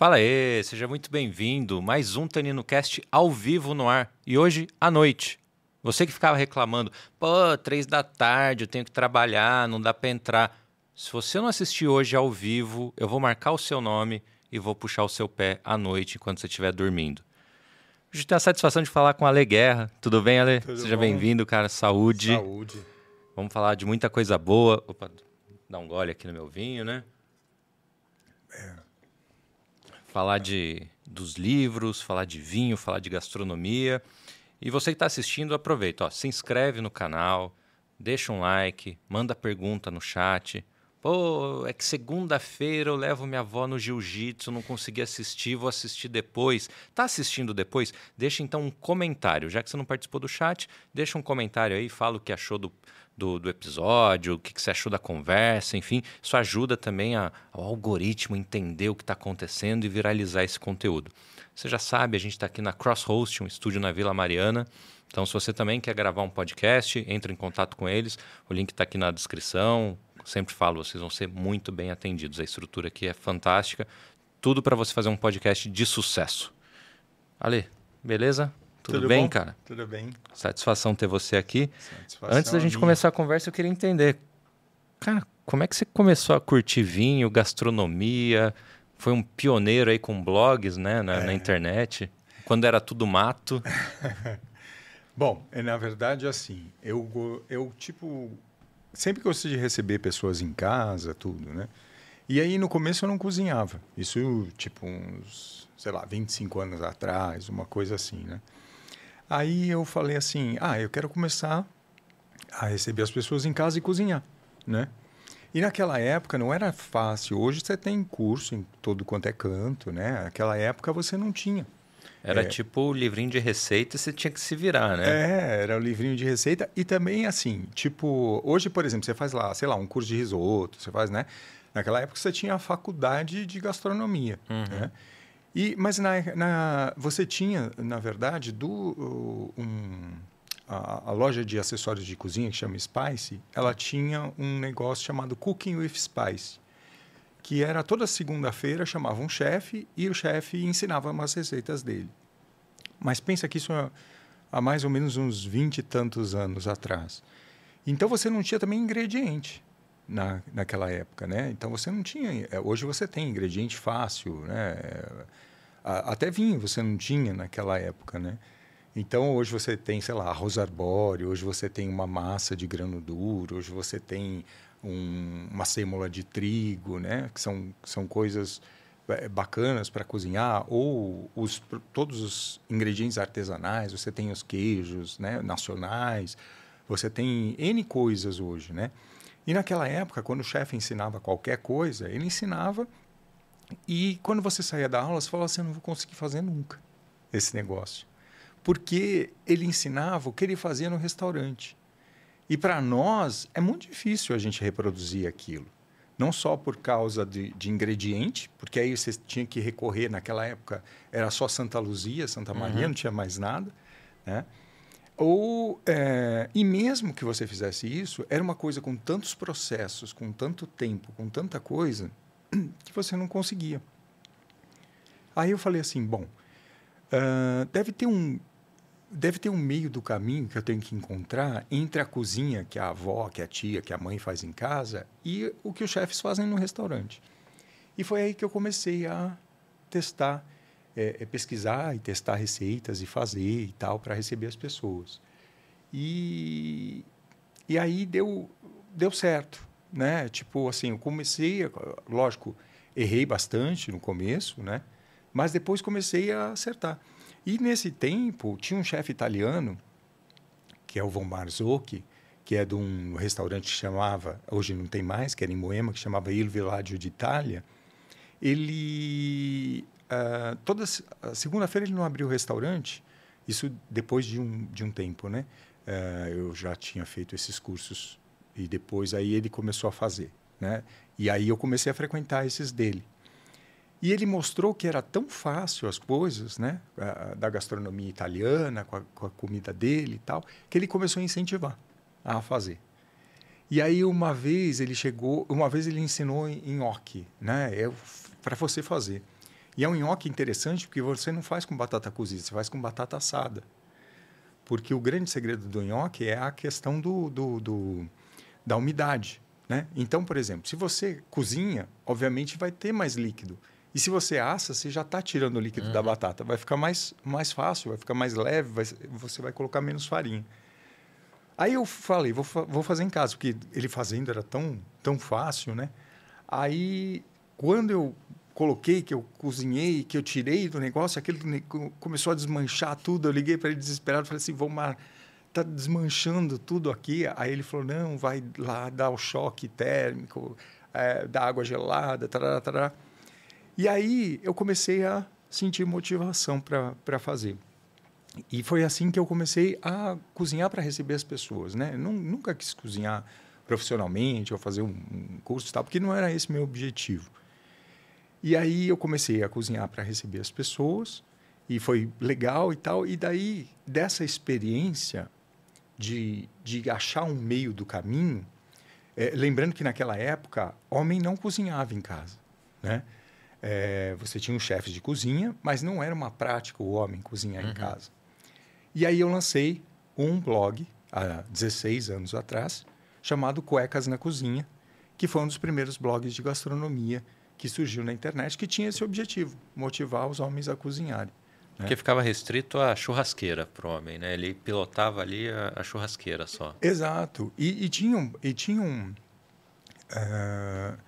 Fala aí, seja muito bem-vindo. Mais um Tanino Cast ao vivo no ar. E hoje à noite. Você que ficava reclamando, pô, três da tarde, eu tenho que trabalhar, não dá para entrar. Se você não assistir hoje ao vivo, eu vou marcar o seu nome e vou puxar o seu pé à noite enquanto você estiver dormindo. Hoje tenho a satisfação de falar com a Ale Guerra. Tudo bem, Ale? Tudo Seja bem-vindo, cara. Saúde. Saúde. Vamos falar de muita coisa boa. Opa, dá um gole aqui no meu vinho, né? Falar de, dos livros, falar de vinho, falar de gastronomia. E você que está assistindo, aproveita. Ó, se inscreve no canal, deixa um like, manda pergunta no chat. Pô, é que segunda-feira eu levo minha avó no jiu-jitsu, não consegui assistir, vou assistir depois. Tá assistindo depois? Deixa então um comentário. Já que você não participou do chat, deixa um comentário aí, fala o que achou do, do, do episódio, o que, que você achou da conversa, enfim. Isso ajuda também a, ao algoritmo entender o que está acontecendo e viralizar esse conteúdo. Você já sabe, a gente está aqui na Crosshost, um estúdio na Vila Mariana. Então, se você também quer gravar um podcast, entre em contato com eles. O link está aqui na descrição. Sempre falo, vocês vão ser muito bem atendidos. A estrutura aqui é fantástica. Tudo para você fazer um podcast de sucesso. Ale, beleza? Tudo, bem, bom? cara? Tudo bem. Satisfação ter você aqui. Satisfação Antes da gente minha. começar a conversa, eu queria entender. Cara, como é que você começou a curtir vinho, gastronomia? Foi um pioneiro aí com blogs, né, na, É. na internet. Quando era tudo mato. Bom, é, na verdade, assim, eu, eu, tipo, sempre gostei de receber pessoas em casa, tudo, né? E aí, no começo, eu não cozinhava. Isso, tipo, uns, sei lá, 25 anos atrás, uma coisa assim, né? Aí eu falei assim, ah, eu quero começar a receber as pessoas em casa e cozinhar, né? E naquela época não era fácil. Hoje você tem curso em todo quanto é canto, né? Naquela época você não tinha. Era É. tipo o livrinho de receita você tinha que se virar, né? É, era o livrinho de receita. E também, assim, tipo, hoje, por exemplo, você faz lá, sei lá, um curso de risoto, você faz, né? Naquela época você tinha a faculdade de gastronomia, né? E, mas na, na, você tinha, na verdade, do, um, a, a loja de acessórios de cozinha, que chama Spice, ela tinha um negócio chamado Cooking with Spice, que era toda segunda-feira, chamava um chefe e o chefe ensinava umas receitas dele. Mas pensa que isso é há mais ou menos uns 20 e tantos anos atrás. Então você não tinha também ingrediente na, naquela época, né? Então você não tinha. é, Hoje você tem ingrediente fácil, né? Até vinho você não tinha naquela época, né? Então hoje você tem, sei lá, arroz arbóreo, hoje você tem uma massa de grano duro, hoje você tem um- uma sêmola de trigo, né? Que são, são coisas é, bacanas para cozinhar, ou os, todos os ingredientes artesanais, você tem os queijos né, nacionais, você tem N coisas hoje, né? E naquela época, quando o chefe ensinava qualquer coisa, ele ensinava e quando você saía da aula, você falava assim, eu não vou conseguir fazer nunca esse negócio. Porque ele ensinava o que ele fazia no restaurante. E para nós, é muito difícil a gente reproduzir aquilo não só por causa de, de ingrediente, porque aí você tinha que recorrer, naquela época era só Santa Luzia, Santa Maria, não tinha mais nada, né? Ou, é, e mesmo que você fizesse isso, era uma coisa com tantos processos, com tanto tempo, com tanta coisa, que você não conseguia. Aí eu falei assim, bom, ah, deve ter um deve ter um meio do caminho que eu tenho que encontrar entre a cozinha que a avó, que a tia, que a mãe faz em casa e o que os chefes fazem no restaurante. E foi aí que eu comecei a testar, é, é, pesquisar e testar receitas e fazer e tal para receber as pessoas. E, e aí deu, deu certo, né? Tipo assim, eu comecei, lógico, errei bastante no começo, né? Mas depois comecei a acertar. E nesse tempo, tinha um chefe italiano, que é o Von Marzocchi, que é de um restaurante que chamava, hoje não tem mais, que era em Moema, que chamava Il Villaggio d'Italia. Ele, ah, toda segunda-feira ele não abriu o restaurante, isso depois de um, de um tempo, né? Ah, eu já tinha feito esses cursos e depois aí ele começou a fazer, né? E aí eu comecei a frequentar esses dele. E ele mostrou que era tão fácil as coisas, né, a- da gastronomia italiana, com a, com a comida dele e tal, que ele começou a incentivar a fazer. E aí uma vez ele chegou, uma vez ele ensinou em nhoque, né, é para você fazer. E é um nhoque interessante porque você não faz com batata cozida, você faz com batata assada. Porque o grande segredo do nhoque é a questão do, do, do da umidade. Né? Então, por exemplo, se você cozinha, obviamente vai ter mais líquido. E se você assa, você já está tirando o líquido uhum. da batata. Vai ficar mais, mais fácil, vai ficar mais leve, vai, você vai colocar menos farinha. Aí eu falei, vou, vou fazer em casa, porque ele fazendo era tão, tão fácil, né? Aí, quando eu coloquei, que eu cozinhei, que eu tirei do negócio, aquilo começou a desmanchar tudo. Eu liguei para ele desesperado, falei assim, Vomar, tá desmanchando tudo aqui. Aí ele falou, não, vai lá dar o choque térmico, é, água gelada, tarará, tarará. E aí eu comecei a sentir motivação para fazer. E foi assim que eu comecei a cozinhar para receber as pessoas, né? nunca quis cozinhar profissionalmente ou fazer um, curso tal, porque não era esse meu objetivo. E aí eu comecei a cozinhar para receber as pessoas e foi legal e tal. E daí dessa experiência de, de achar um meio do caminho, é, lembrando que naquela época homem não cozinhava em casa, né? É, você tinha um chefe de cozinha, mas não era uma prática o homem cozinhar uhum. em casa. E aí eu lancei um blog há 16 anos atrás, chamado Cuecas na Cozinha, que foi um dos primeiros blogs de gastronomia que surgiu na internet, que tinha esse objetivo, motivar os homens a cozinharem. Né? Porque ficava restrito à churrasqueira para o homem, né? Ele pilotava ali a, a churrasqueira só. Exato. E, e tinha um... E tinha um uh,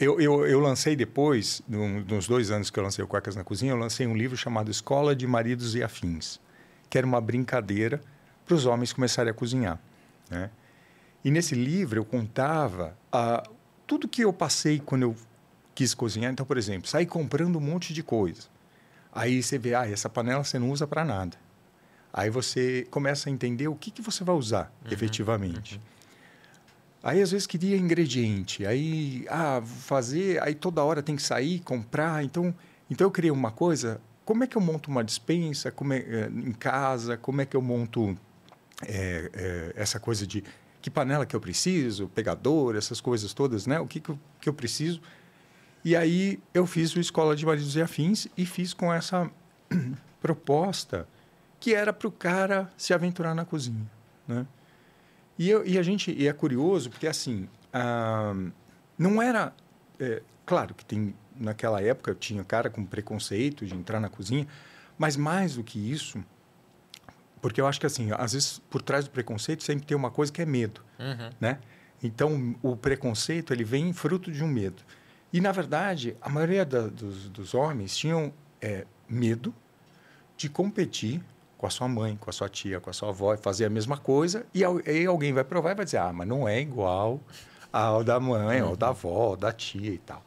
eu, eu, eu, lancei depois, nos dois anos que eu lancei o Cuecas na Cozinha, eu lancei um livro chamado Escola de Maridos e Afins, que era uma brincadeira para os homens começarem a cozinhar. Né? E nesse livro eu contava uh, tudo que eu passei quando eu quis cozinhar. Então, por exemplo, sair comprando um monte de coisa. Aí você vê, ah, essa panela você não usa para nada. Aí você começa a entender o que, que você vai usar uhum, efetivamente. Uhum. Aí às vezes queria ingrediente, aí ah, fazer, aí toda hora tem que sair, comprar. Então, então eu criei uma coisa. Como é que eu monto uma dispensa como é, é em casa? Como é que eu monto é, é, essa coisa de que panela que eu preciso, pegador, essas coisas todas, né? O que, que, eu, que eu preciso? E aí eu fiz o Escola de Maridos e Afins e fiz com essa proposta que era para o cara se aventurar na cozinha, né? E, eu, e a gente e é curioso porque assim ah, não era é, claro que tem naquela época tinha cara com preconceito de entrar na cozinha, mas mais do que isso porque eu acho que assim às vezes por trás do preconceito sempre tem uma coisa que é medo, uhum. né? Então o preconceito ele vem fruto de um medo. E na verdade a maioria da, dos, dos homens tinham é, medo de competir com a sua mãe, com a sua tia, com a sua avó, e fazer a mesma coisa, e aí alguém vai provar e vai dizer, ah, mas não é igual ao da mãe, uhum. ao da avó, ao da tia e tal.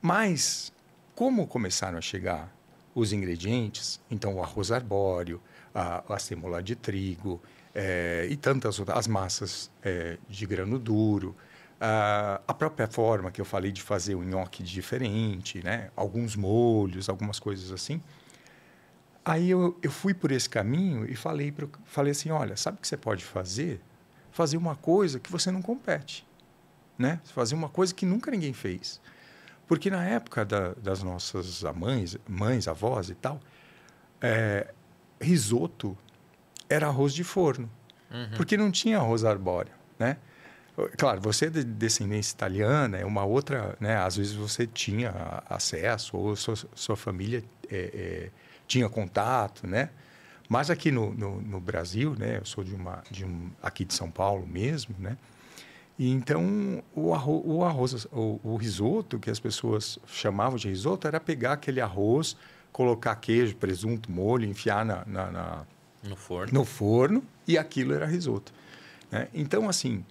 Mas, como começaram a chegar os ingredientes, então o arroz arbóreo, a, a sêmola de trigo é, e tantas outras, as massas é, de grano duro, a, a própria forma que eu falei de fazer o nhoque diferente, né? alguns molhos, algumas coisas assim, Aí eu, eu fui por esse caminho e falei, pro, falei assim, olha, sabe o que você pode fazer? Fazer uma coisa que você não compete, né? Fazer uma coisa que nunca ninguém fez. Porque na época da, das nossas mães, mães, avós e tal, é, risoto era arroz de forno, uhum. porque não tinha arroz arbóreo, né? Claro, você é de descendência italiana, é uma outra, né? Às vezes você tinha acesso ou sua, sua família é, é, tinha contato, né? Mas aqui no, no, no, Brasil, né? Eu sou de uma, de um, aqui de São Paulo mesmo, né? E então o arroz, o, arroz o, o, risoto que as pessoas chamavam de risoto era pegar aquele arroz, colocar queijo, presunto, molho, enfiar na, na, na no forno, no forno e aquilo era risoto. Né? Então assim,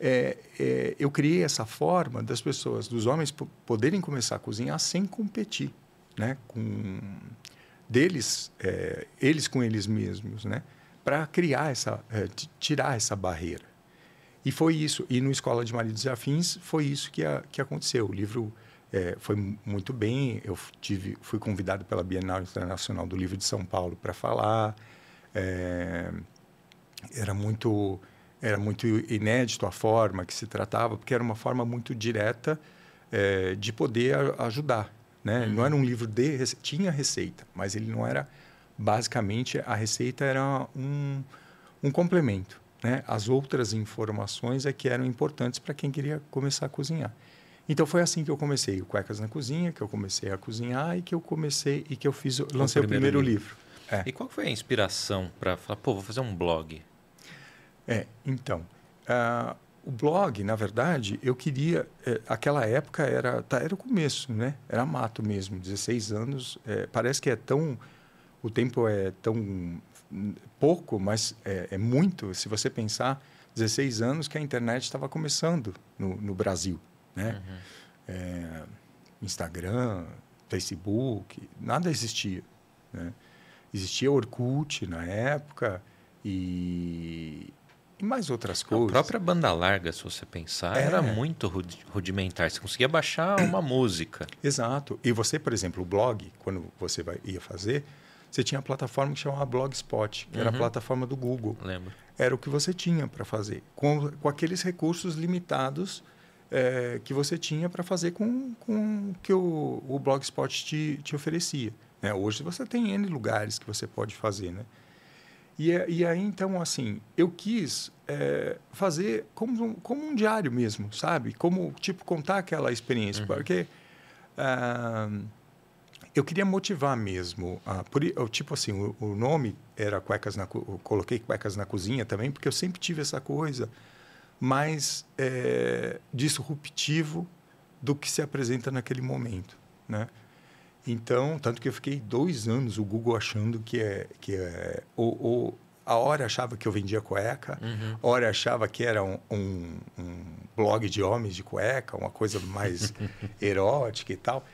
é, é, eu criei essa forma das pessoas, dos homens poderem começar a cozinhar sem competir, né? Com deles, é, eles com eles mesmos, né? Para criar essa, é, tirar essa barreira. E foi isso. E no Escola de Maridos e Afins foi isso que, a, que aconteceu. O livro é, foi muito bem. Eu tive, fui convidado pela Bienal Internacional do Livro de São Paulo para falar. É, era muito era muito inédito a forma que se tratava, porque era uma forma muito direta é, de poder ajudar né? Uhum. Não era um livro de receita, tinha receita, mas ele não era basicamente a receita era um, um complemento, né? As outras informações é que eram importantes para quem queria começar a cozinhar. Então foi assim que eu comecei o Cuecas na Cozinha, que eu comecei a cozinhar e que eu comecei e que eu fiz, lancei o primeiro, o primeiro livro. livro. É. E qual foi a inspiração para falar, pô, vou fazer um blog? É, então, uh, o blog, na verdade, eu queria. É, aquela época era, tá, era o começo, né? Era mato mesmo, 16 anos. É, parece que é tão. O tempo é tão pouco, mas é, é, muito. Se você pensar, 16 anos que a internet estava começando no, no, Brasil, né? Uhum. É, Instagram, Facebook, nada existia, né? Existia Orkut na época e e mais outras coisas. A própria banda larga, se você pensar, é. era muito rudimentar. Você conseguia baixar uma música. Exato. E você, por exemplo, o blog, quando você vai, ia fazer, você tinha a plataforma que chamava Blogspot, que uhum. era a uhum. plataforma do Google. Lembro. Era o que você tinha para fazer, com, com aqueles recursos limitados é, que você tinha para fazer com, com que o, o Blogspot te, te oferecia. Né? Hoje você tem N lugares que você pode fazer, né? E, e aí, então, assim, eu quis é, fazer como, como um diário mesmo, sabe? Como, tipo, contar aquela experiência. Uhum. Porque uh, eu queria motivar mesmo. Uh, por, tipo assim, o, o, nome era Cuecas na... Eu coloquei Cuecas na Cozinha também, porque eu sempre tive essa coisa mais é, disruptivo do que se apresenta naquele momento, né? Então, tanto que eu fiquei dois anos o Google achando que é que é o, o a hora achava que eu vendia cueca, uhum. a hora achava que era um, um, um, blog de homens de cueca, uma coisa mais erótica e tal.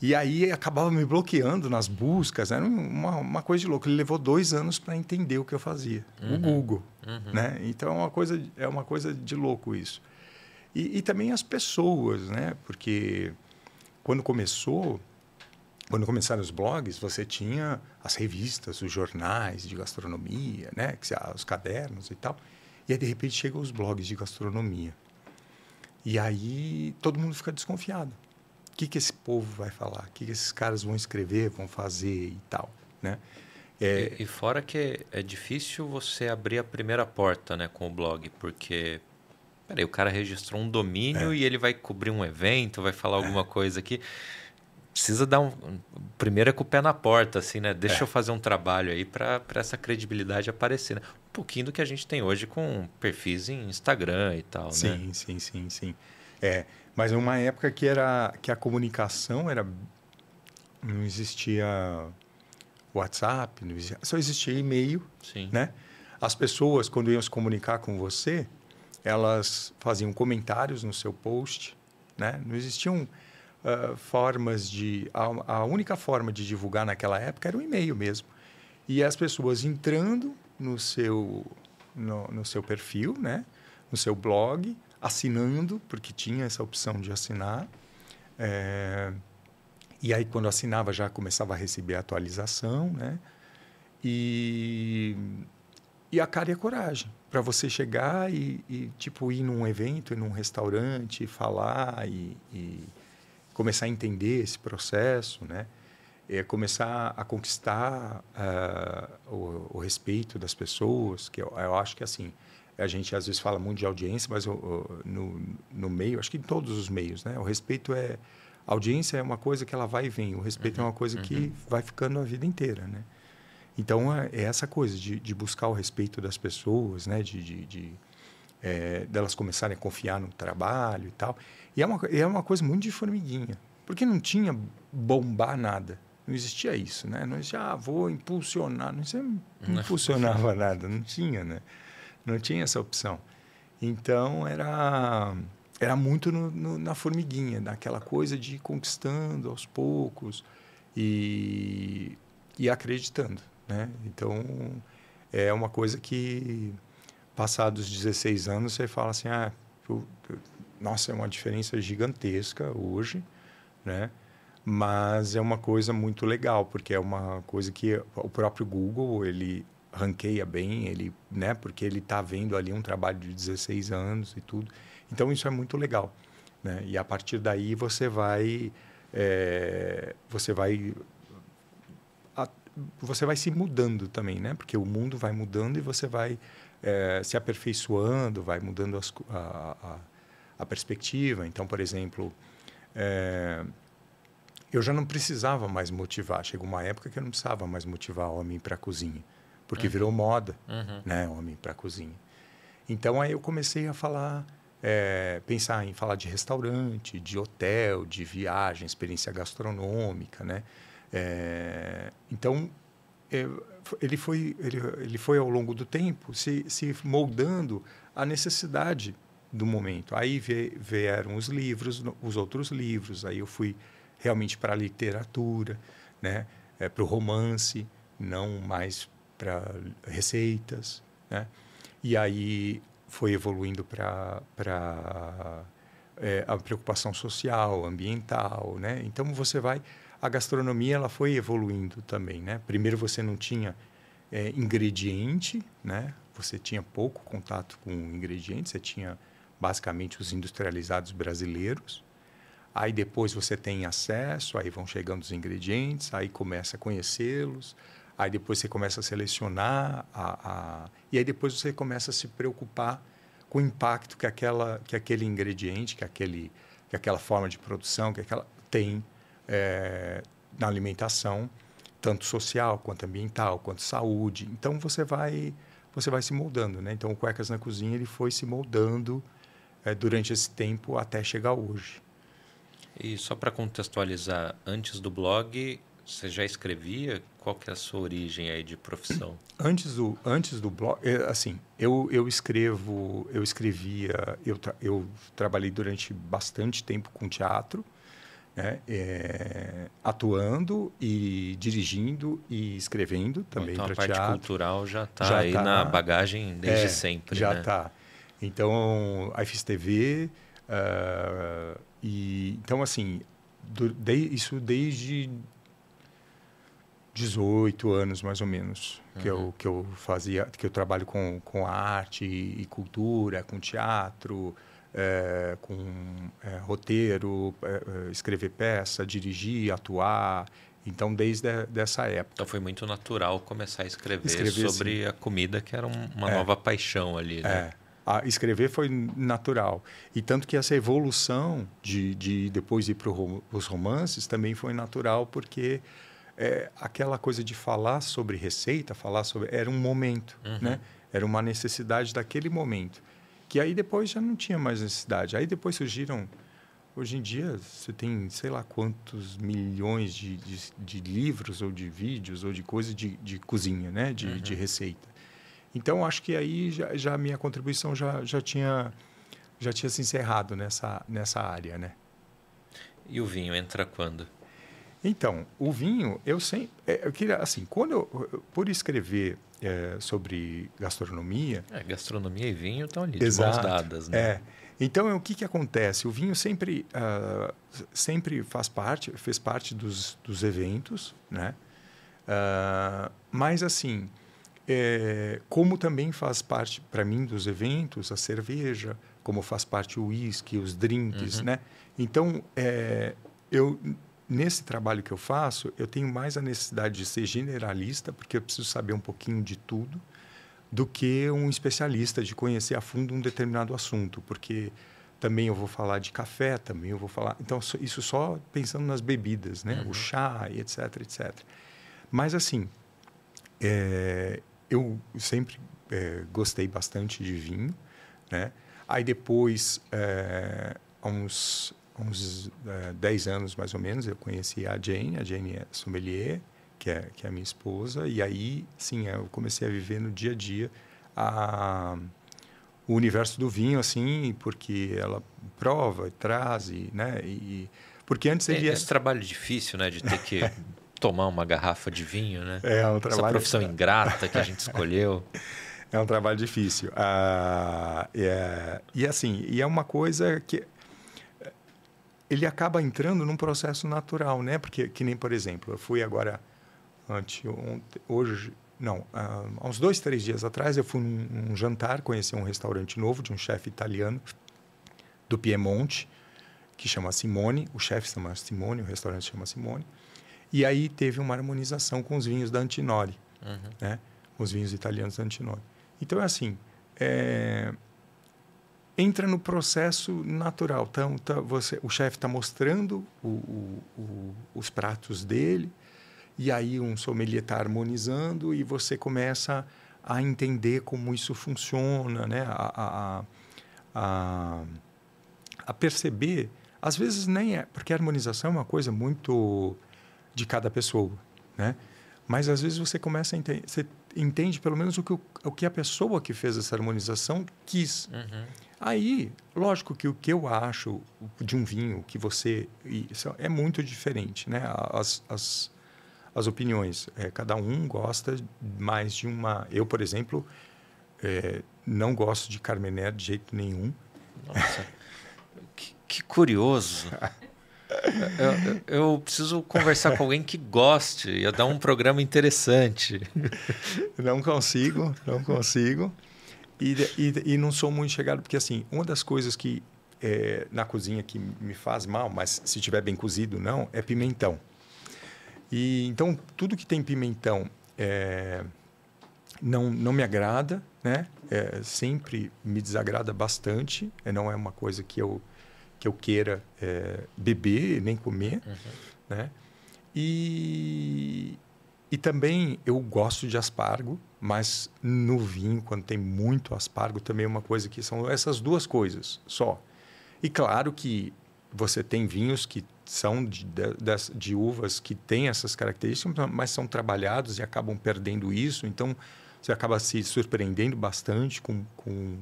E aí acabava me bloqueando nas buscas, era uma, uma coisa de louco. Ele levou dois anos para entender o que eu fazia, uhum. o Google, uhum. né? Então é uma coisa é uma coisa de louco isso. E, e também as pessoas, né? Porque quando começou quando começaram os blogs, você tinha as revistas, os jornais de gastronomia, né? os cadernos e tal. E aí, de repente, chegam os blogs de gastronomia. E aí todo mundo fica desconfiado. O que, que esse povo vai falar? O que, que esses caras vão escrever, vão fazer e tal, né? É... E, e, fora que é difícil você abrir a primeira porta né, com o blog, porque peraí, o cara registrou um domínio é. e ele vai cobrir um evento, vai falar é. alguma coisa aqui precisa dar um. Primeiro é com o pé na porta, assim, né? Deixa é. eu fazer um trabalho aí para essa credibilidade aparecer. Né? Um pouquinho do que a gente tem hoje com perfis em Instagram e tal, sim, né? Sim, sim, sim, É, mas uma época que era que a comunicação era não existia WhatsApp, não existia, só existia e-mail, sim. né? As pessoas quando iam se comunicar com você, elas faziam comentários no seu post, né? Não existiam uh, formas de. A, a, única forma de divulgar naquela época era o e-mail mesmo. E as pessoas entrando no seu, no, no seu perfil, né? no seu blog, assinando, porque tinha essa opção de assinar. É, e aí, quando assinava, já começava a receber a atualização, né? E, e a cara e a coragem para você chegar e, e, tipo, ir num evento, ir num restaurante, falar e, e começar a entender esse processo, né? É começar a conquistar uh, o, o, respeito das pessoas, que eu, eu, acho que assim a gente às vezes fala muito de audiência, mas no, no meio, acho que em todos os meios, né? O respeito é a audiência é uma coisa que ela vai e vem, o respeito uhum, é uma coisa uhum. que vai ficando a vida inteira, né? Então é, é essa coisa de, de, buscar o respeito das pessoas, né? De, de, de é, delas começarem a confiar no trabalho e tal. E é uma, é uma coisa muito de formiguinha, porque não tinha bombar nada. Não existia isso, né? Não existia, ah, vou impulsionar. Não, existia, não impulsionava nada, não tinha, né? Não tinha essa opção. Então, era, era muito no, no, na formiguinha, naquela coisa de ir conquistando aos poucos e, e acreditando, né? Então, é uma coisa que, passados 16 anos, você fala assim, ah, eu, eu nossa, é uma diferença gigantesca hoje, né? Mas é uma coisa muito legal, porque é uma coisa que o próprio Google, ele ranqueia bem, ele, né? Porque ele está vendo ali um trabalho de 16 anos e tudo. Então, isso é muito legal, né? E a partir daí você vai é, você vai a, você vai se mudando também, né? Porque o mundo vai mudando e você vai é, se aperfeiçoando, vai mudando as, a, a, a, perspectiva. Então, por exemplo, é, eu já não precisava mais motivar. Chegou uma época que eu não precisava mais motivar homem para a cozinha, porque uhum. virou moda, uhum. né? Homem para a cozinha. Então aí eu comecei a falar é, pensar em falar de restaurante, de hotel, de viagem, experiência gastronômica, né? É, então ele foi ele, ele foi ao longo do tempo se, se moldando à necessidade do momento. Aí vieram os livros, os outros livros. Aí eu fui realmente para a literatura, né? É, para o romance, não mais para receitas, né? E aí foi evoluindo para é, a preocupação social, ambiental, né? Então você vai, a gastronomia ela foi evoluindo também, né? Primeiro você não tinha é, ingrediente, né? Você tinha pouco contato com ingredientes, você tinha basicamente os industrializados brasileiros. Aí depois você tem acesso, aí vão chegando os ingredientes, aí começa a conhecê-los, Aí depois você começa a selecionar, a, a, e aí depois você começa a se preocupar com o impacto que, aquela, que aquele ingrediente, que, aquele, que aquela forma de produção, que aquela tem é, na alimentação, tanto social quanto ambiental, quanto saúde. Então você vai você vai se moldando, né? Então o Cuecas na Cozinha ele foi se moldando é, durante esse tempo até chegar hoje. E só para contextualizar, antes do blog, você já escrevia? Qual que é a sua origem aí de profissão? Antes do, antes do blog, é, assim, eu, eu escrevo, eu escrevia, eu, tra, eu trabalhei durante bastante tempo com teatro, né? É, atuando e dirigindo e escrevendo também então, para teatro. a parte cultural já está aí tá, na bagagem desde é, sempre, Já está. Né? Então, aí fiz TV uh, ah, e então assim, do, de, isso desde 18 anos mais ou menos uhum. que eu que eu fazia que eu trabalho com com arte e cultura com teatro é, com é, roteiro é, escrever peça dirigir atuar então desde a, dessa época então foi muito natural começar a escrever, escrever sobre sim. a comida que era uma nova paixão ali né? A escrever foi natural. E tanto que essa evolução de, de depois ir para os romances também foi natural, porque é, aquela coisa de falar sobre receita, falar sobre. Era um momento, uhum. né? Era uma necessidade daquele momento. Que aí depois já não tinha mais necessidade. Aí depois surgiram. Hoje em dia, você tem sei lá quantos milhões de, de, de livros ou de vídeos ou de coisas de, de cozinha, né? De, uhum. de receita. Então, acho que aí já, já a minha contribuição já, já, tinha, já tinha se encerrado nessa, nessa área, né? E o vinho entra quando? Então, o vinho, eu sempre. É, eu queria, assim, quando eu. Por escrever é, sobre gastronomia. É, gastronomia e vinho estão ali, exato, de mãos dadas, né? É. Então, o que, que acontece? O vinho sempre, uh, sempre faz parte, fez parte dos, dos eventos, né? Uh, mas, assim, é, como também faz parte, para mim, dos eventos, a cerveja, como faz parte o uísque, os drinks, uhum. né? Então, é, eu nesse trabalho que eu faço, eu tenho mais a necessidade de ser generalista, porque eu preciso saber um pouquinho de tudo, do que um especialista de conhecer a fundo um determinado assunto, porque também eu vou falar de café, também eu vou falar. Então, isso só pensando nas bebidas, né? Uhum. O chá etc, etc. Mas, assim, é, eu sempre é, gostei bastante de vinho, né? Aí depois, é, há uns uns uh, eh, 10 anos mais ou menos, eu conheci a Jane, a Jane é sommelier, que é, que é a minha esposa, e aí, sim, eu comecei a viver no dia a dia a, o universo do vinho, assim, porque ela prova, traz, e, né, e, porque antes ele... É, esse trabalho difícil, né, de ter que tomar uma garrafa de vinho, né? É um trabalho... Essa profissão ingrata que a gente escolheu. É um trabalho difícil. Ah, é, e assim, e é uma coisa que ele acaba entrando num processo natural, né? Porque, que nem, por exemplo, eu fui agora, ante, ontem, hoje, não, há uns dois, três dias atrás, eu fui num, num jantar, conheci um restaurante novo de um chefe italiano do Piemonte, que chama Simone, o chefe chama Simone, o restaurante chama Simone. E aí teve uma harmonização com os vinhos da Antinori, uhum. né? Os vinhos italianos da Antinori. Então é assim, é... entra no processo natural. Então, tá, você, o chefe está mostrando o, o, o, os pratos dele, e aí um sommelier está harmonizando e você começa a entender como isso funciona, né? a, a, a, a perceber. Às vezes nem é, porque a harmonização é uma coisa muito de cada pessoa, né? Mas às vezes você começa a entender, você entende pelo menos o que, o que a pessoa que fez essa harmonização quis. Uhum. Aí, lógico que o que eu acho de um vinho que você é muito diferente, né? As, as, as opiniões, é, cada um gosta mais de uma. Eu, por exemplo, é, não gosto de Carmener de jeito nenhum. Nossa, que, que curioso. Eu, eu, preciso conversar com alguém que goste, ia dar um programa interessante. Não consigo, não consigo. E, e, e não sou muito chegado, porque assim, uma das coisas que é, na cozinha que me faz mal, mas se tiver bem cozido, não, é pimentão. E então tudo que tem pimentão é, não, não me agrada, né? É, sempre me desagrada bastante. Não é uma coisa que eu que eu queira é, beber nem comer, uhum. né? E, e também eu gosto de aspargo, mas no vinho, quando tem muito aspargo, também é uma coisa que são essas duas coisas só. E claro que você tem vinhos que são de, de, de uvas que têm essas características, mas são trabalhados e acabam perdendo isso. Então, você acaba se surpreendendo bastante com, com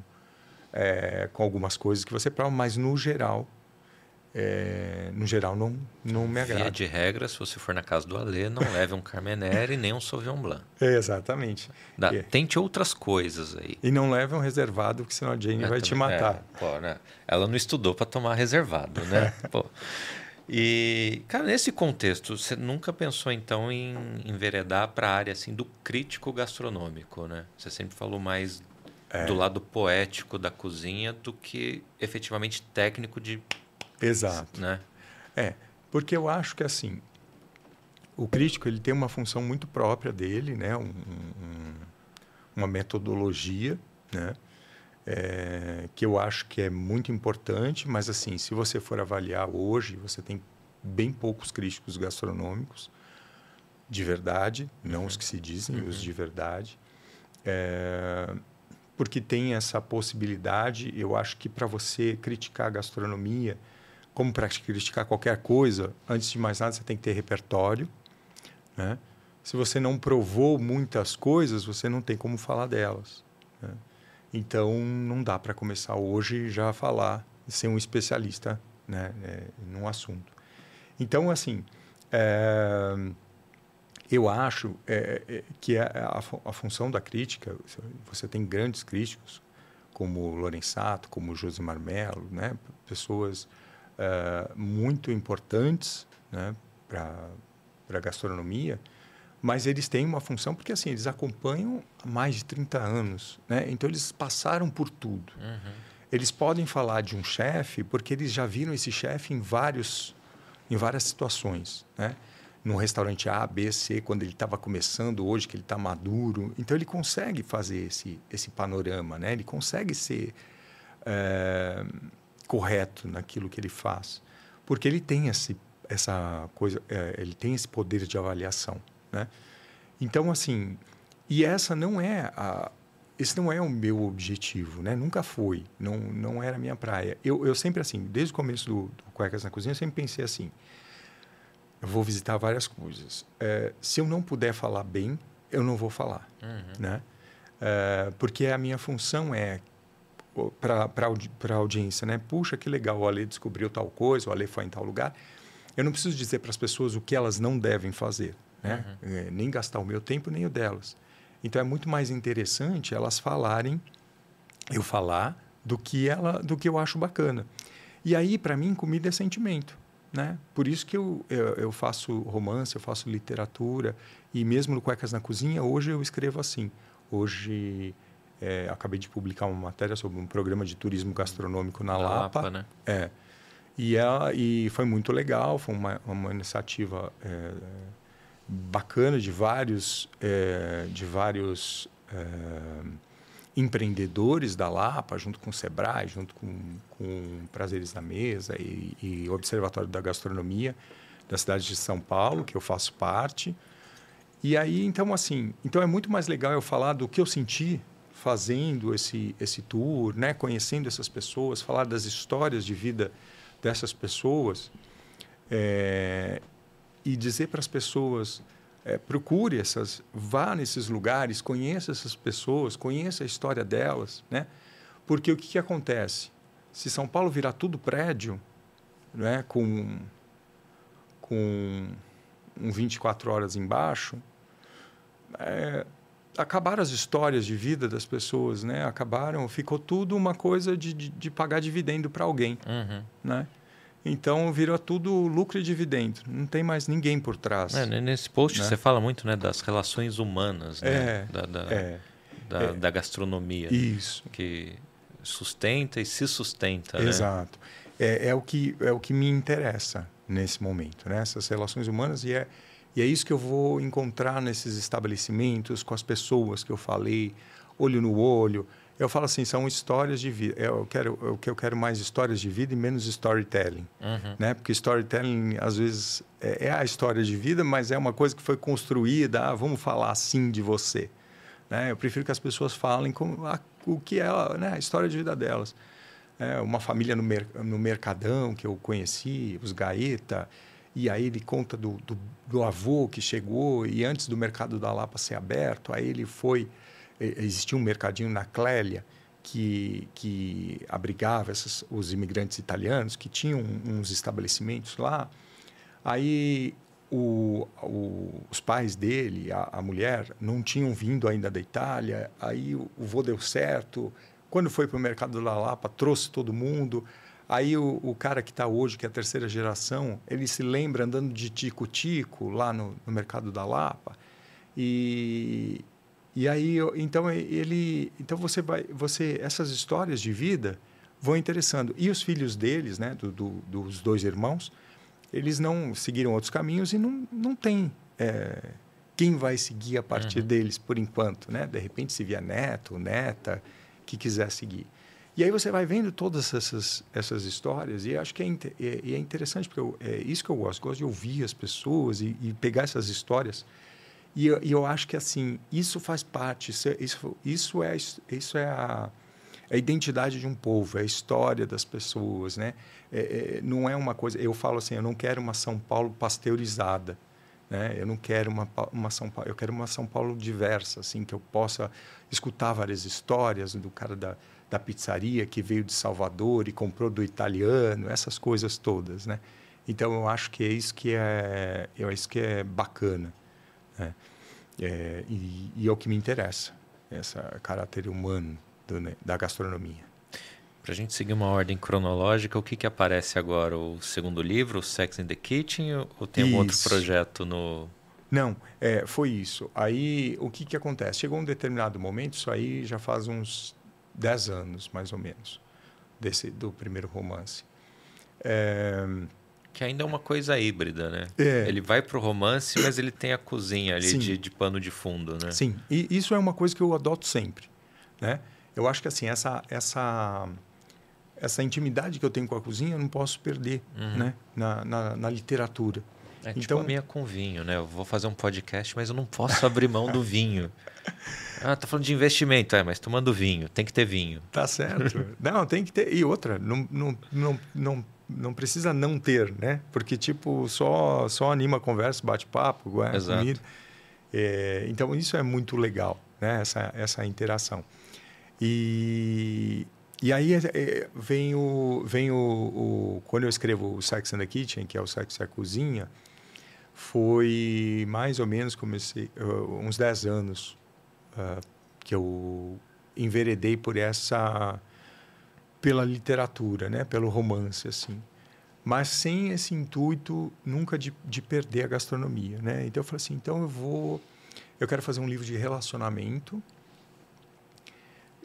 é, com algumas coisas que você prova, mas no geral, é, no geral não, não me agrada. Via de regra, se você for na casa do Alê, não leve um Carmenere nem um Sauvignon Blanc. É, exatamente. É. Tente outras coisas aí. E não leve um reservado, porque senão a Jane é, vai também, te matar. É, pô, né? Ela não estudou para tomar reservado, né? E, cara, nesse contexto, você nunca pensou então em enveredar para a área assim do crítico gastronômico, né? Você sempre falou mais é. do lado poético da cozinha do que efetivamente técnico de. Exato. Né? É, porque eu acho que assim, o crítico ele tem uma função muito própria dele, né? Um, um, uma metodologia, né? É, que eu acho que é muito importante, mas assim, se você for avaliar hoje, você tem bem poucos críticos gastronômicos de verdade, não uhum. os que se dizem, uhum. os de verdade. É, porque tem essa possibilidade. Eu acho que para você criticar a gastronomia, como para criticar qualquer coisa, antes de mais nada você tem que ter repertório. Né? Se você não provou muitas coisas, você não tem como falar delas. Né? Então, não dá para começar hoje já a falar ser um especialista né, é, num assunto. Então, assim, é, eu acho é, é, que a, a, a, função da crítica, você tem grandes críticos, como Lorenzato, como Josimar Mello, né? pessoas uh, muito importantes né? para a gastronomia, mas eles têm uma função porque assim eles acompanham há mais de 30 anos, né? então eles passaram por tudo. Uhum. Eles podem falar de um chefe porque eles já viram esse chefe em vários em várias situações, né? Num restaurante A, B, C, quando ele estava começando, hoje que ele está maduro. Então ele consegue fazer esse, esse panorama, né? ele consegue ser é, correto naquilo que ele faz, porque ele tem esse, essa coisa, é, ele tem esse poder de avaliação. Né? Então, assim, e essa não é a, esse não é o meu objetivo, né? Nunca foi, não, não era a minha praia. Eu, eu sempre assim, desde o começo do, do Cuecas na Cozinha, eu sempre pensei assim, eu vou visitar várias coisas. É, se eu não puder falar bem, eu não vou falar, uhum. né? É, porque a minha função é para a audiência, né? Puxa, que legal, o Ale descobriu tal coisa, o Ale foi em tal lugar. Eu não preciso dizer para as pessoas o que elas não devem fazer, né? Uhum. É, nem gastar o meu tempo nem o delas. Então é muito mais interessante elas falarem, eu falar do que ela, do que eu acho bacana. E aí para mim comida é sentimento. Né? Por isso que eu, eu, eu, faço romance, eu faço literatura e mesmo no Cuecas na Cozinha, hoje eu escrevo assim. Hoje é, acabei de publicar uma matéria sobre um programa de turismo gastronômico na, na Lapa. Lapa né? É. E, ela, e foi muito legal, foi uma, uma iniciativa é, bacana de vários, é, de vários é, empreendedores da Lapa, junto com o Sebrae, junto com, com Prazeres na Mesa e, e Observatório da Gastronomia da cidade de São Paulo, que eu faço parte. E aí, então, assim, então é muito mais legal eu falar do que eu senti fazendo esse, esse tour, né? conhecendo essas pessoas, falar das histórias de vida dessas pessoas é, e dizer para as pessoas é, procure essas, vá nesses lugares, conheça essas pessoas, conheça a história delas, né? Porque o que, que acontece? Se São Paulo virar tudo prédio, né, com com um 24 horas embaixo, é, acabaram as histórias de vida das pessoas, né? Acabaram, ficou tudo uma coisa de, de, de pagar dividendo para alguém, uhum. né? Então virou tudo lucro e dividendo. Não tem mais ninguém por trás. É, nesse post né? você fala muito né, das relações humanas, né? É, da, da, é, da, é. da, gastronomia. Isso. Que sustenta e se sustenta. Né? Exato. Né? É, é, o que, é o que me interessa nesse momento, né? essas relações humanas. E é, e é isso que eu vou encontrar nesses estabelecimentos, com as pessoas que eu falei, olho no olho eu falo assim, são histórias de vida. Eu quero, o que eu quero mais histórias de vida e menos storytelling, uhum. né? Porque storytelling às vezes é, é, a história de vida, mas é uma coisa que foi construída. Ah, vamos falar assim de você, né? Eu prefiro que as pessoas falem como a, o que é né, a história de vida delas. É, uma família no, mer, no Mercadão que eu conheci, os Gaeta, e aí ele conta do, do, do avô que chegou e antes do mercado da Lapa ser aberto, aí ele foi existia um mercadinho na Clélia que, que abrigava essas, os imigrantes italianos, que tinham uns estabelecimentos lá. Aí o, o, os pais dele, a, a, mulher, não tinham vindo ainda da Itália. Aí o, o vô deu certo. Quando foi para o mercado da Lapa, trouxe todo mundo. Aí o, o cara que está hoje, que é a terceira geração, ele se lembra andando de tico-tico lá no, no mercado da Lapa. E, e aí, então ele, então você vai, você essas histórias de vida vão interessando. E os filhos deles, né, do, do, dos dois irmãos, eles não seguiram outros caminhos e não, não tem é, quem vai seguir a partir uhum. deles por enquanto, né? De repente se via neto, neta, que quiser seguir. E aí você vai vendo todas essas, essas histórias e acho que é, é, é interessante porque eu, é isso que eu gosto, gosto de ouvir as pessoas e, e pegar essas histórias e eu, e eu acho que assim isso faz parte, isso, é, isso, isso é, isso é a, a identidade de um povo, é a história das pessoas, né? É, é, não é uma coisa. Eu falo assim, eu não quero uma São Paulo pasteurizada, né? Eu não quero uma, uma São Paulo, eu quero uma São Paulo diversa, assim, que eu possa escutar várias histórias do cara da, da pizzaria que veio de Salvador e comprou do italiano, essas coisas todas, né? Então eu acho que é isso que é, é isso que é bacana. Né? É, e, e, é o que me interessa, esse caráter humano do, né, da gastronomia. Para a gente seguir uma ordem cronológica, o que, que aparece agora? O segundo livro, o Sex in the Kitchen, ou tem algum outro projeto no... Não, é, foi isso. Aí, o que, que acontece? Chegou um determinado momento, isso aí já faz uns 10 anos, mais ou menos, desse, do primeiro romance. É, que ainda é uma coisa híbrida, né? É. Ele vai para o romance, mas ele tem a cozinha ali de, de, pano de fundo, né? Sim, e isso é uma coisa que eu adoto sempre, né? Eu acho que assim essa essa essa intimidade que eu tenho com a cozinha eu não posso perder, uhum. né? Na, na, na, literatura. É tipo então, a minha com vinho, né? Eu vou fazer um podcast, mas eu não posso abrir mão do vinho. Ah, tá falando de investimento, é, mas tomando vinho, tem que ter vinho. Tá certo. não, tem que ter. E outra, não, não, não, não não precisa não ter, né? Porque, tipo, só, só anima a conversa, bate-papo, é, comida. É, então, isso é muito legal, né? Essa, essa interação. E, e aí é, é, vem, o, vem o, o, Quando eu escrevo o Sex and the Kitchen, que é o Sex e a Cozinha, foi mais ou menos, comecei, uh, uns 10 anos uh, que eu enveredei por essa pela literatura, né? pelo romance, assim. Mas sem esse intuito nunca de, de perder a gastronomia, né? Então eu falei assim, então eu vou... Eu quero fazer um livro de relacionamento,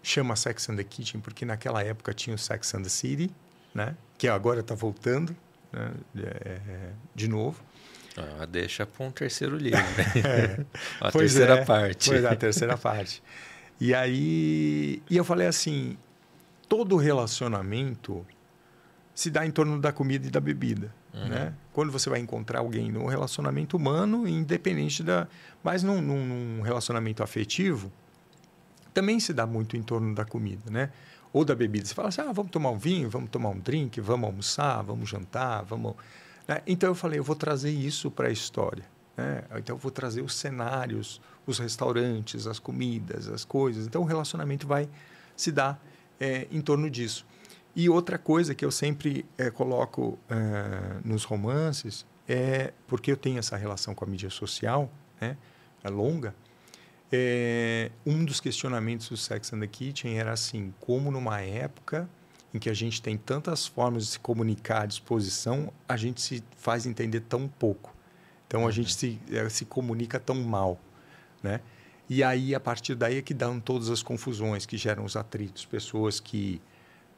chama Sex and the Kitchen, porque naquela época tinha o Sex and the City, né? que agora está voltando né? é, de novo. Ah, deixa para um terceiro livro. Né? é. a pois terceira é, parte. Pois é, a terceira parte. E aí e eu falei assim, todo relacionamento se dá em torno da comida e da bebida. Uhum. Né? Quando você vai encontrar alguém no relacionamento humano, independente da. Mas num, num, relacionamento afetivo, também se dá muito em torno da comida, né? Ou da bebida. Você fala assim: ah, vamos tomar um vinho, vamos tomar um drink, vamos almoçar, vamos jantar, vamos. Né? Então eu falei: eu vou trazer isso para a história. Né? Então eu vou trazer os cenários, os restaurantes, as comidas, as coisas. Então o relacionamento vai se dar é, em torno disso. E outra coisa que eu sempre é, coloco é, nos romances é porque eu tenho essa relação com a mídia social, né, é longa. É, um dos questionamentos do Sex and the Kitchen era assim: como numa época em que a gente tem tantas formas de se comunicar à disposição, a gente se faz entender tão pouco. Então a uhum. gente se, é, se comunica tão mal, né? E aí a partir daí é que dão todas as confusões que geram os atritos, pessoas que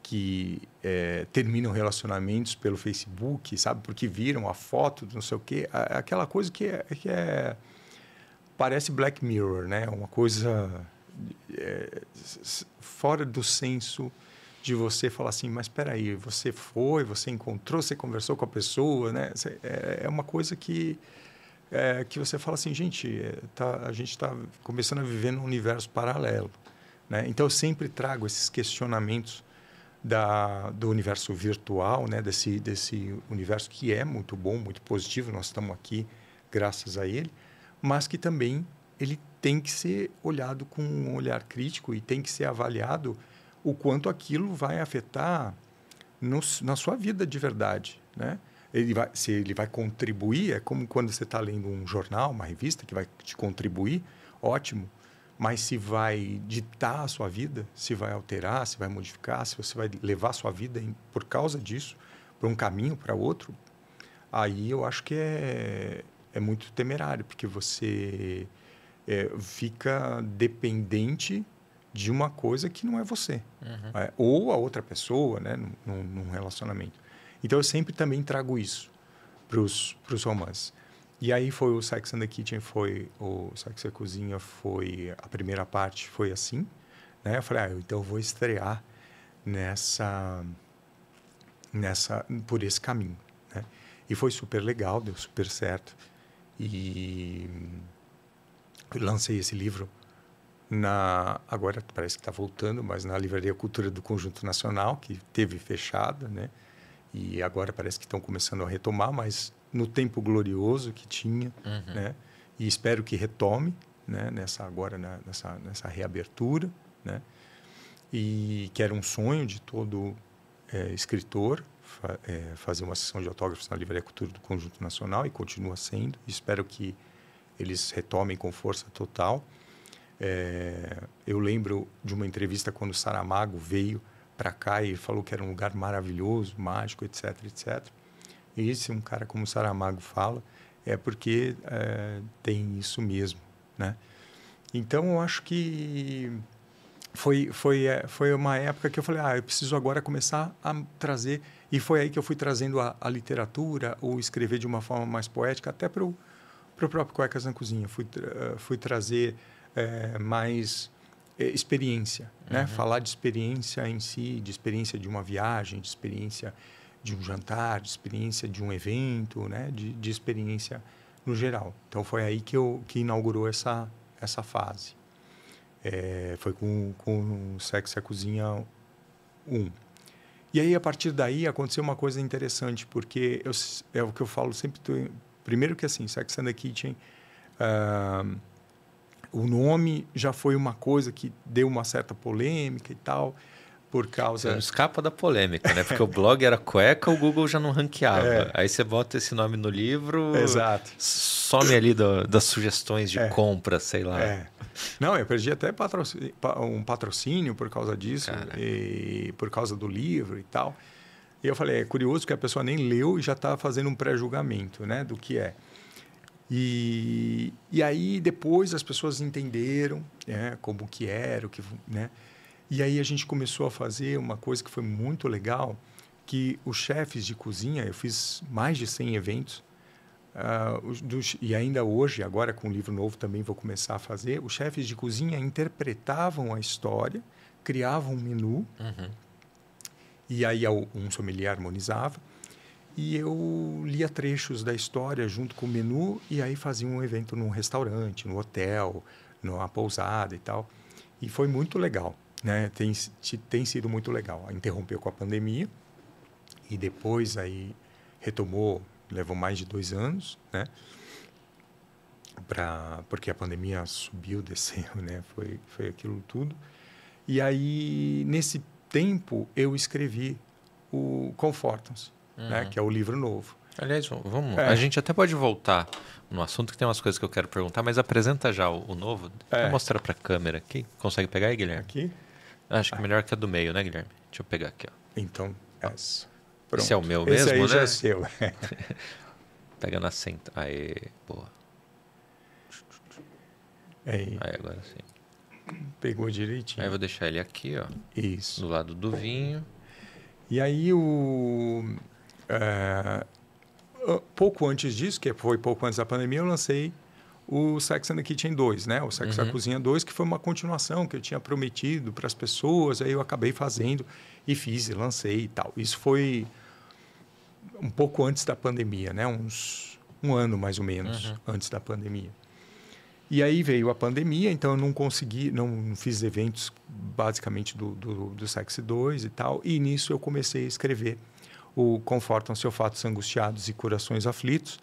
que é, terminam relacionamentos pelo Facebook, sabe? Porque viram a foto, não sei o quê. Aquela coisa que é, que é parece Black Mirror, né? Uma coisa é, fora do senso de você falar assim, mas espera aí, você foi, você encontrou, você conversou com a pessoa, né? É, é uma coisa que é, que você fala assim, gente, é, tá, a gente está começando a viver num universo paralelo, né? Então eu sempre trago esses questionamentos da, do universo virtual, né? desse, desse universo que é muito bom, muito positivo, nós estamos aqui graças a ele, mas que também ele tem que ser olhado com um olhar crítico e tem que ser avaliado o quanto aquilo vai afetar no, na sua vida de verdade, né? Ele vai, se ele vai contribuir, é como quando você está lendo um jornal, uma revista que vai te contribuir, ótimo mas se vai ditar a sua vida, se vai alterar, se vai modificar, se você vai levar a sua vida em, por causa disso para um caminho, para outro, aí eu acho que é, é muito temerário, porque você é, fica dependente de uma coisa que não é você. Uhum. É, ou a outra pessoa, né, num, num relacionamento. Então eu sempre também trago isso para os romances. E aí foi o Sex and the Kitchen, foi o Sex e Cozinha, foi a primeira parte foi assim, né? Eu falei, ah, então eu vou estrear nessa nessa por esse caminho, né? E foi super legal, deu super certo. E lancei esse livro na agora parece que está voltando, mas na Livraria Cultura do Conjunto Nacional, que teve fechada, né? E agora parece que estão começando a retomar, mas no tempo glorioso que tinha, uhum. né? E espero que retome, né? Nessa agora na, nessa nessa reabertura, né? E que era um sonho de todo é, escritor fa é, fazer uma sessão de autógrafos na Livraria Cultura do Conjunto Nacional e continua sendo. Espero que eles retomem com força total. É, eu lembro de uma entrevista quando Saramago veio para cá e falou que era um lugar maravilhoso, mágico, etc, etc. E se um cara como Saramago fala, é porque é, tem isso mesmo, né? Então, eu acho que foi, foi, é, foi uma época que eu falei, ah, eu preciso agora começar a trazer... E foi aí que eu fui trazendo a, a literatura, ou escrever de uma forma mais poética, até para o próprio Cuecas na Cozinha. Fui, fui trazer é, mais é, experiência, né? uhum. né? Falar de experiência em si, de experiência de uma viagem, de experiência de um jantar, de experiência de um evento, né? De, de experiência no geral. Então foi aí que eu que inaugurou essa essa fase. É, foi com com o Sexo a Cozinha 1. E aí a partir daí aconteceu uma coisa interessante porque eu, é o que eu falo sempre. Primeiro que assim, Sex and the Kitchen uh, o nome já foi uma coisa que deu uma certa polêmica e tal, por causa. Você não escapa da polêmica, né? Porque o blog era cueca, o Google já não ranqueava. É. Aí você bota esse nome no livro. Exato. Some ali do, das sugestões de é. compra, sei lá. É. Não, eu perdi até patrocínio, um patrocínio por causa disso, e por causa do livro e tal. E eu falei, é curioso que a pessoa nem leu e já está fazendo um pré-julgamento né, do que é. E, e aí depois as pessoas entenderam né, como que era, o que, né? E aí a gente começou a fazer uma coisa que foi muito legal, que os chefes de cozinha, eu fiz mais de 100 eventos, uh, dos, e ainda hoje, agora com o livro novo também vou começar a fazer, os chefes de cozinha interpretavam a história, criavam um menu, uhum. e aí um sommelier harmonizava, e eu lia trechos da história junto com o menu, e aí fazia um evento num restaurante, no hotel, numa pousada e tal. E foi muito legal, né? Tem, tem sido muito legal. Interrompeu com a pandemia, e depois aí retomou, levou mais de dois anos, né? Pra, porque a pandemia subiu, desceu, né? Foi, foi aquilo tudo. E aí, nesse tempo, eu escrevi o Confortance? Uhum. né? que é o livro novo. Aliás, vamos. É. A gente até pode voltar no assunto que tem umas coisas que eu quero perguntar, mas apresenta já o, o novo. É. Vou mostrar para a câmera aqui. Consegue pegar aí, Guilherme? Aqui? Acho que é melhor que a do meio, né, Guilherme? Deixa eu pegar aqui, ó. Então, essa. Pronto. Esse é o meu mesmo, Esse aí né? já é seu. Pega na senta. Aê, boa. Aí. Aí, agora sim. Pegou direitinho. Aí vou deixar ele aqui, ó. Isso. Do lado do vinho. E aí o... É, pouco antes disso, que foi pouco antes da pandemia, eu lancei o Sex and the Kitchen 2, né? O Sex uhum. na Cozinha 2, que foi uma continuação que eu tinha prometido para as pessoas, aí eu acabei fazendo e fiz e lancei e tal. Isso foi um pouco antes da pandemia, né? Uns um ano mais ou menos uhum. antes da pandemia. E aí veio a pandemia, então eu não consegui, não fiz eventos basicamente do, do, do Sex 2 e tal. E nisso eu comecei a escrever o Confortam-se Fatos Angustiados e Corações Aflitos,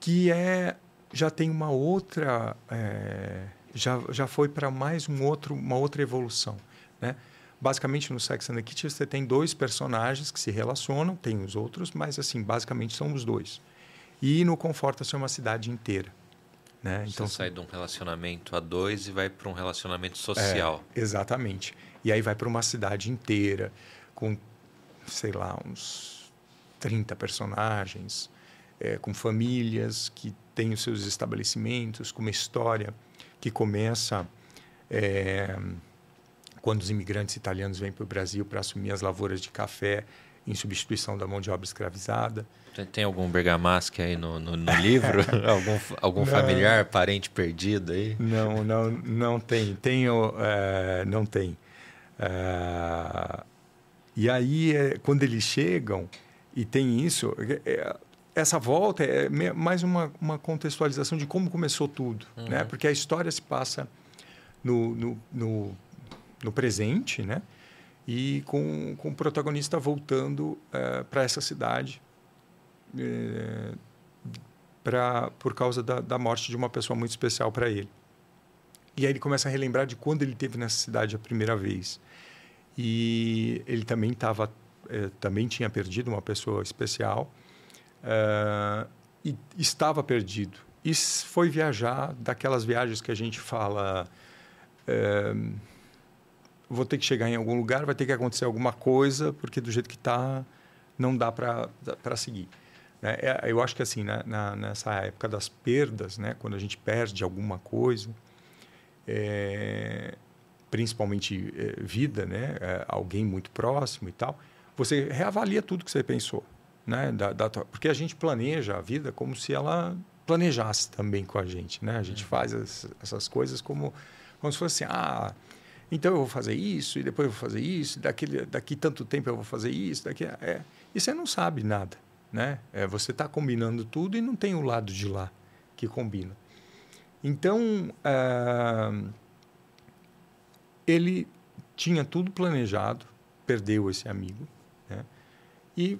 que é já tem uma outra, é, já, já foi para mais um outro, uma outra evolução, né? Basicamente no Sex and the City você tem dois personagens que se relacionam, tem os outros, mas assim basicamente são os dois. E no Conforta-se é uma cidade inteira. Né? Você então sai de um relacionamento a dois e vai para um relacionamento social. É, exatamente. E aí vai para uma cidade inteira com sei lá, uns 30 personagens, é, com famílias que têm os seus estabelecimentos, com uma história que começa é, quando os imigrantes italianos vêm para o Brasil para assumir as lavouras de café em substituição da mão de obra escravizada. Tem algum bergamasque aí no, no, no livro? algum algum familiar, parente perdido aí? Não, não, não tem. Tenho, é, não tem. É, e aí, é, quando eles chegam e tem isso, é, é essa volta é mais uma, uma contextualização de como começou tudo, uhum. né? Porque a história se passa no, no, no, no presente, né? E com, com o protagonista voltando é, para essa cidade é, pra, por causa da, da morte de uma pessoa muito especial para ele. E aí ele começa a relembrar de quando ele teve nessa cidade a primeira vez. E ele também estava, eh, também tinha perdido uma pessoa especial eh, e estava perdido. E foi viajar daquelas viagens que a gente fala, eh, vou ter que chegar em algum lugar, vai ter que acontecer alguma coisa, porque do jeito que está, não dá para seguir. Né? É, eu acho que assim, né, na, nessa época das perdas, né, quando a gente perde alguma coisa, é, principalmente é, vida, né, é, alguém muito próximo e tal, você reavalia tudo que você pensou, né, da, da, porque a gente planeja a vida como se ela planejasse também com a gente, né? A gente é. faz as, essas coisas como como se fosse assim, ah, então eu vou fazer isso e depois eu vou fazer isso, daqui daqui tanto tempo eu vou fazer isso, daqui é, e você não sabe nada, né? É, você está combinando tudo e não tem o lado de lá que combina. Então, uh, ele tinha tudo planejado, perdeu esse amigo, né? e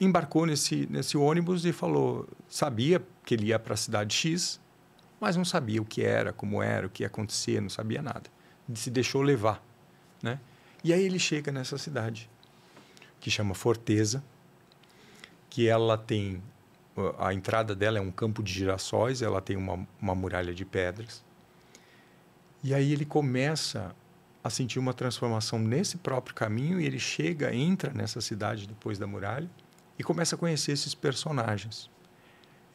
embarcou nesse, nesse ônibus e falou, sabia que ele ia para a cidade X, mas não sabia o que era, como era, o que ia acontecer, não sabia nada. Se deixou levar, né? E aí ele chega nessa cidade que chama Forteza, que ela tem a entrada dela é um campo de girassóis, ela tem uma, uma muralha de pedras. E aí ele começa a sentir uma transformação nesse próprio caminho e ele chega, entra nessa cidade depois da muralha e começa a conhecer esses personagens.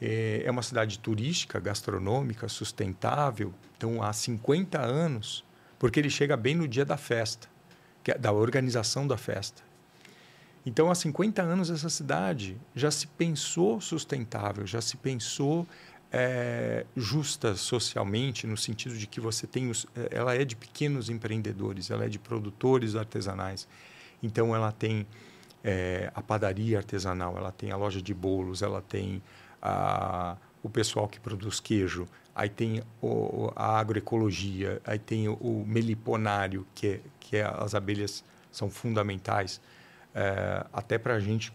É, é uma cidade turística, gastronômica, sustentável, então há 50 anos, porque ele chega bem no dia da festa, é da organização da festa. Então, há 50 anos, essa cidade já se pensou sustentável, já se pensou é, justa socialmente, no sentido de que você tem os, eh, ela é de pequenos empreendedores, ela é de produtores artesanais. Então, ela tem é, a padaria artesanal, ela tem a loja de bolos, ela tem a, o pessoal que produz queijo, aí tem o, a agroecologia, aí tem o, o meliponário, que, é, que é, as abelhas são fundamentais é, até para a gente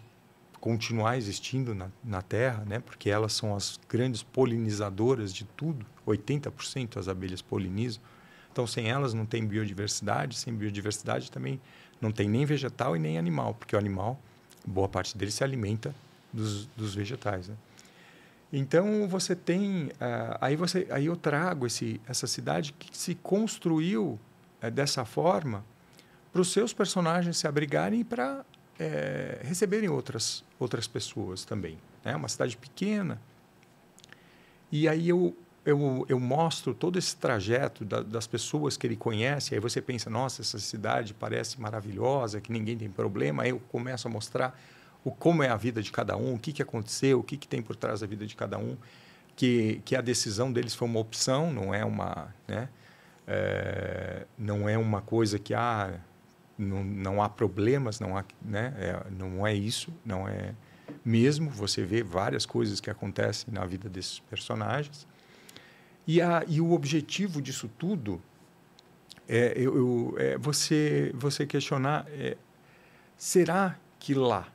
continuar existindo na, na Terra, né? porque elas são as grandes polinizadoras de tudo, 80% das abelhas polinizam. Então, sem elas não tem biodiversidade, sem biodiversidade também não tem nem vegetal e nem animal, porque o animal, boa parte dele se alimenta dos, dos vegetais. Né? Então você tem, uh, aí você, aí eu trago esse, essa cidade que se construiu uh, dessa forma para os seus personagens se abrigarem e para é, receberem outras outras pessoas também. É né? uma cidade pequena e aí eu eu, eu mostro todo esse trajeto da, das pessoas que ele conhece. Aí você pensa, nossa, essa cidade parece maravilhosa, que ninguém tem problema. Aí eu começo a mostrar o como é a vida de cada um, o que, que aconteceu, o que, que tem por trás da vida de cada um, que, que a decisão deles foi uma opção, não é uma, né? É, não é uma coisa que ah, não, não há problemas, não há, né? É, não é isso, não é mesmo. Você vê várias coisas que acontecem na vida desses personagens. E, a, e o objetivo disso tudo é, eu, é você, você questionar: é, será que lá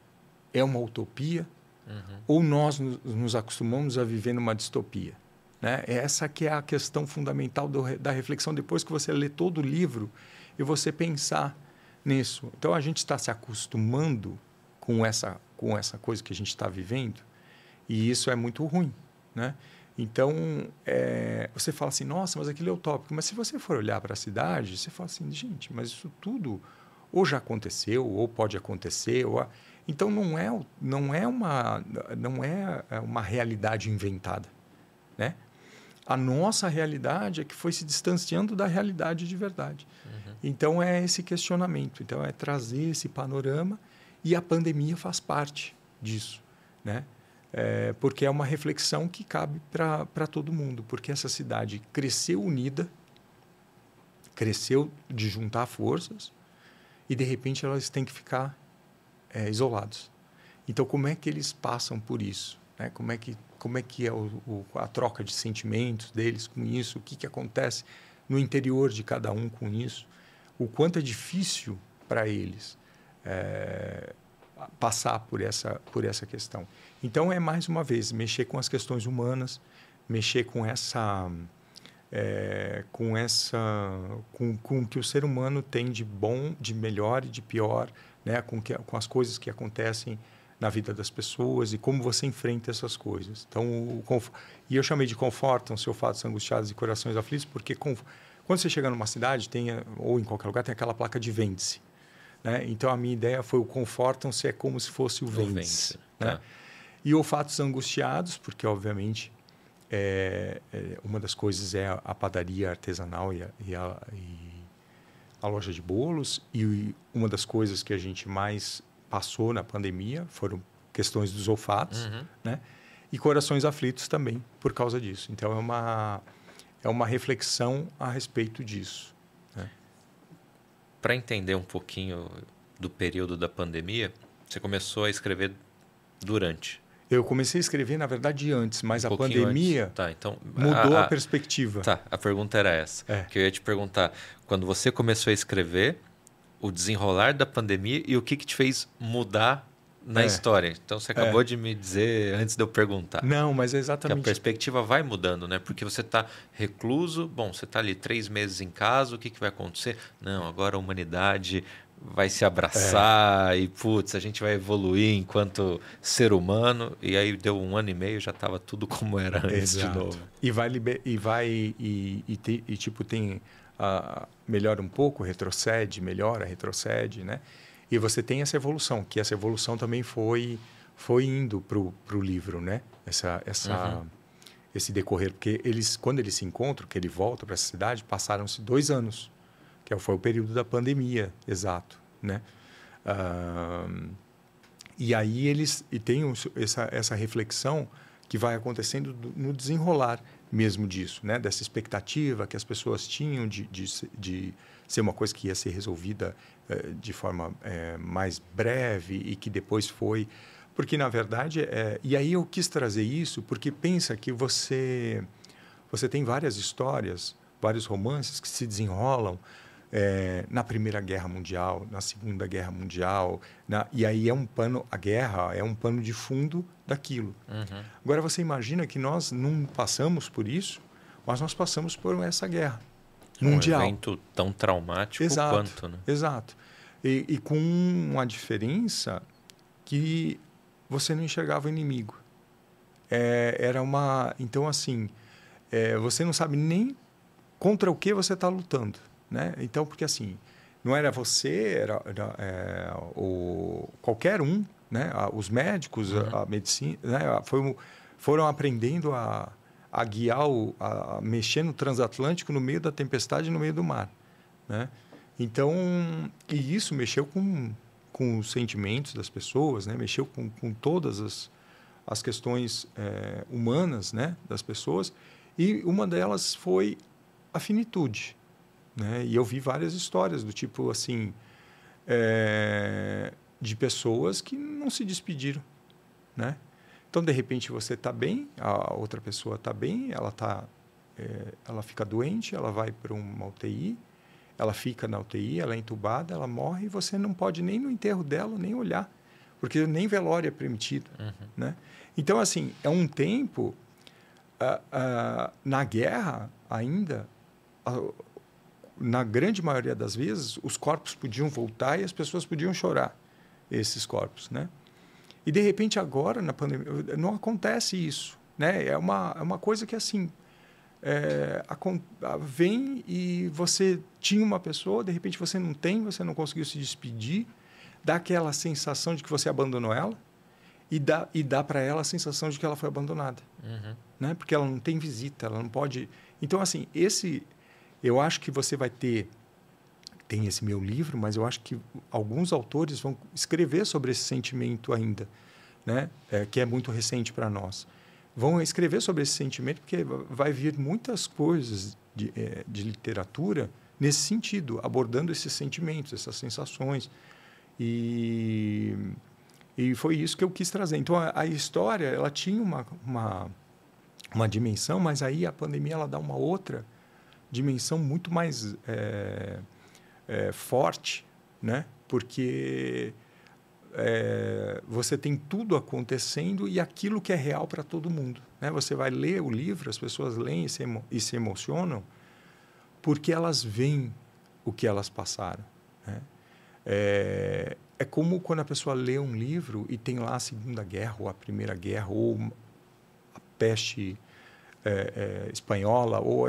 é uma utopia uhum. ou nós nos, nos, acostumamos a viver numa distopia. Né? Essa que é a questão fundamental do, da reflexão depois que você lê todo o livro e você pensar nisso. Então a gente está se acostumando com essa com essa coisa que a gente está vivendo e isso é muito ruim, né? Então é, você fala assim, nossa, mas aquilo é utópico. Mas se você for olhar para a cidade, você fala assim, gente, mas isso tudo ou já aconteceu ou pode acontecer ou então não é, não é, uma, não é, é uma realidade inventada. Né? A nossa realidade é que foi se distanciando da realidade de verdade. Então é esse questionamento, então é trazer esse panorama e a pandemia faz parte disso. Né? É, porque é uma reflexão que cabe para todo mundo, porque essa cidade cresceu unida, cresceu de juntar forças e de repente elas têm que ficar é, isolados. Então, como é que eles passam por isso? Né? Como é que como é que é o, o, a troca de sentimentos deles com isso? O que que acontece no interior de cada um com isso? O quanto é difícil para eles é, passar por essa por essa questão. Então, é mais uma vez mexer com as questões humanas, mexer com essa é, com essa com, com o que o ser humano tem de bom, de melhor e de pior né, com, que, com as coisas que acontecem na vida das pessoas e como você enfrenta essas coisas. Então, o, e eu chamei de confortam-se ou fatos angustiados e corações aflitos, porque com, quando você chega numa cidade, tem, ou em qualquer lugar, tem aquela placa de vende-se. Né? Então, a minha ideia foi o confortam-se é como se fosse o vende-se. Né? Tá. E o fatos angustiados, porque, obviamente, é, é, uma das coisas é a, a padaria artesanal e, a, e, a, e a loja de bolos e uma das coisas que a gente mais passou na pandemia foram questões dos olfatos, uhum. né? E corações aflitos também por causa disso. Então é uma é uma reflexão a respeito disso. Né? Para entender um pouquinho do período da pandemia, você começou a escrever durante. Eu comecei a escrever, na verdade, antes, mas um a pandemia tá, então, mudou a, a, a, perspectiva. Tá, a pergunta era essa. É. Que eu ia te perguntar, quando você começou a escrever, o desenrolar da pandemia e o que, que te fez mudar na é. história. Então você acabou é. de me dizer antes de eu perguntar. Não, mas é exatamente. Que a perspectiva vai mudando, né? Porque você está recluso, bom, você está ali três meses em casa, o que, que vai acontecer? Não, agora a humanidade vai se abraçar é. e, putz, a gente vai evoluir enquanto ser humano. E aí deu um ano e meio, já estava tudo como era antes Exato. de novo. E vai, liber... e, vai e, e, te... e tipo, tem... Uh, melhora um pouco, retrocede, melhora, retrocede, né? E você tem essa evolução, que essa evolução também foi foi indo para o livro, né? Essa, essa, uhum. Esse decorrer. Porque eles, quando eles se encontram, que ele volta para essa cidade, passaram-se dois anos que foi o período da pandemia, exato, né? Uh, E aí eles e tem essa, essa reflexão que vai acontecendo no desenrolar mesmo disso, né? Dessa expectativa que as pessoas tinham de, de, de ser uma coisa que ia ser resolvida eh, de forma eh, mais breve e que depois foi. Porque, na verdade, é, e aí eu quis trazer isso porque pensa que você, você tem várias histórias, vários romances que se desenrolam é, na Primeira Guerra Mundial, na Segunda Guerra Mundial, na, e aí é um pano, a guerra é um pano de fundo daquilo. Uhum. Agora você imagina que nós não passamos por isso, mas nós passamos por essa guerra mundial. Um evento tão traumático exato, quanto, né? Exato. E, e com uma diferença que você não enxergava o inimigo. É, era uma, então assim, é, você não sabe nem contra o que você está lutando. Né? Então, porque assim, não era você, era, era é, o, qualquer um, né? os médicos, uhum. a, a, medicina, né? Foi, foram aprendendo a, a guiar, o, a, mexer no transatlântico no meio da tempestade no meio do mar. Né? Então, e isso mexeu com, com os sentimentos das pessoas, né? mexeu com, com todas as, as questões é, humanas né? das pessoas. E uma delas foi a finitude. Né? E eu vi várias histórias do tipo assim é, de pessoas que não se despediram, né? Então de repente você está bem, a outra pessoa está bem, ela tá, é, ela fica doente, ela vai para uma UTI, ela fica na UTI, ela é entubada, ela morre e você não pode nem no enterro dela nem olhar, porque nem velório é permitido, uhum. né? Então assim é um tempo uh, uh, na guerra ainda uh, na grande maioria das vezes, os corpos podiam voltar e as pessoas podiam chorar esses corpos, né? E de repente agora na pandemia não acontece isso, né? É uma é uma coisa que assim é, a, a, vem e você tinha uma pessoa, de repente você não tem, você não conseguiu se despedir, dá aquela sensação de que você abandonou ela e dá e dá para ela a sensação de que ela foi abandonada, uhum. né? Porque ela não tem visita, ela não pode. Então assim esse eu acho que você vai ter tem esse meu livro, mas eu acho que alguns autores vão escrever sobre esse sentimento ainda, né? É, que é muito recente para nós. Vão escrever sobre esse sentimento porque vai vir muitas coisas de, é, de literatura nesse sentido, abordando esses sentimentos, essas sensações. E, e foi isso que eu quis trazer. Então, a, a história ela tinha uma, uma, uma dimensão, mas aí a pandemia ela dá uma outra dimensão muito mais é, é, forte, né? Porque é, você tem tudo acontecendo e aquilo que é real para todo mundo. Né? Você vai ler o livro, as pessoas leem e se, emo e se emocionam porque elas veem o que elas passaram. Né? É, é como quando a pessoa lê um livro e tem lá a Segunda Guerra, ou a Primeira Guerra, ou a peste é, é, espanhola, ou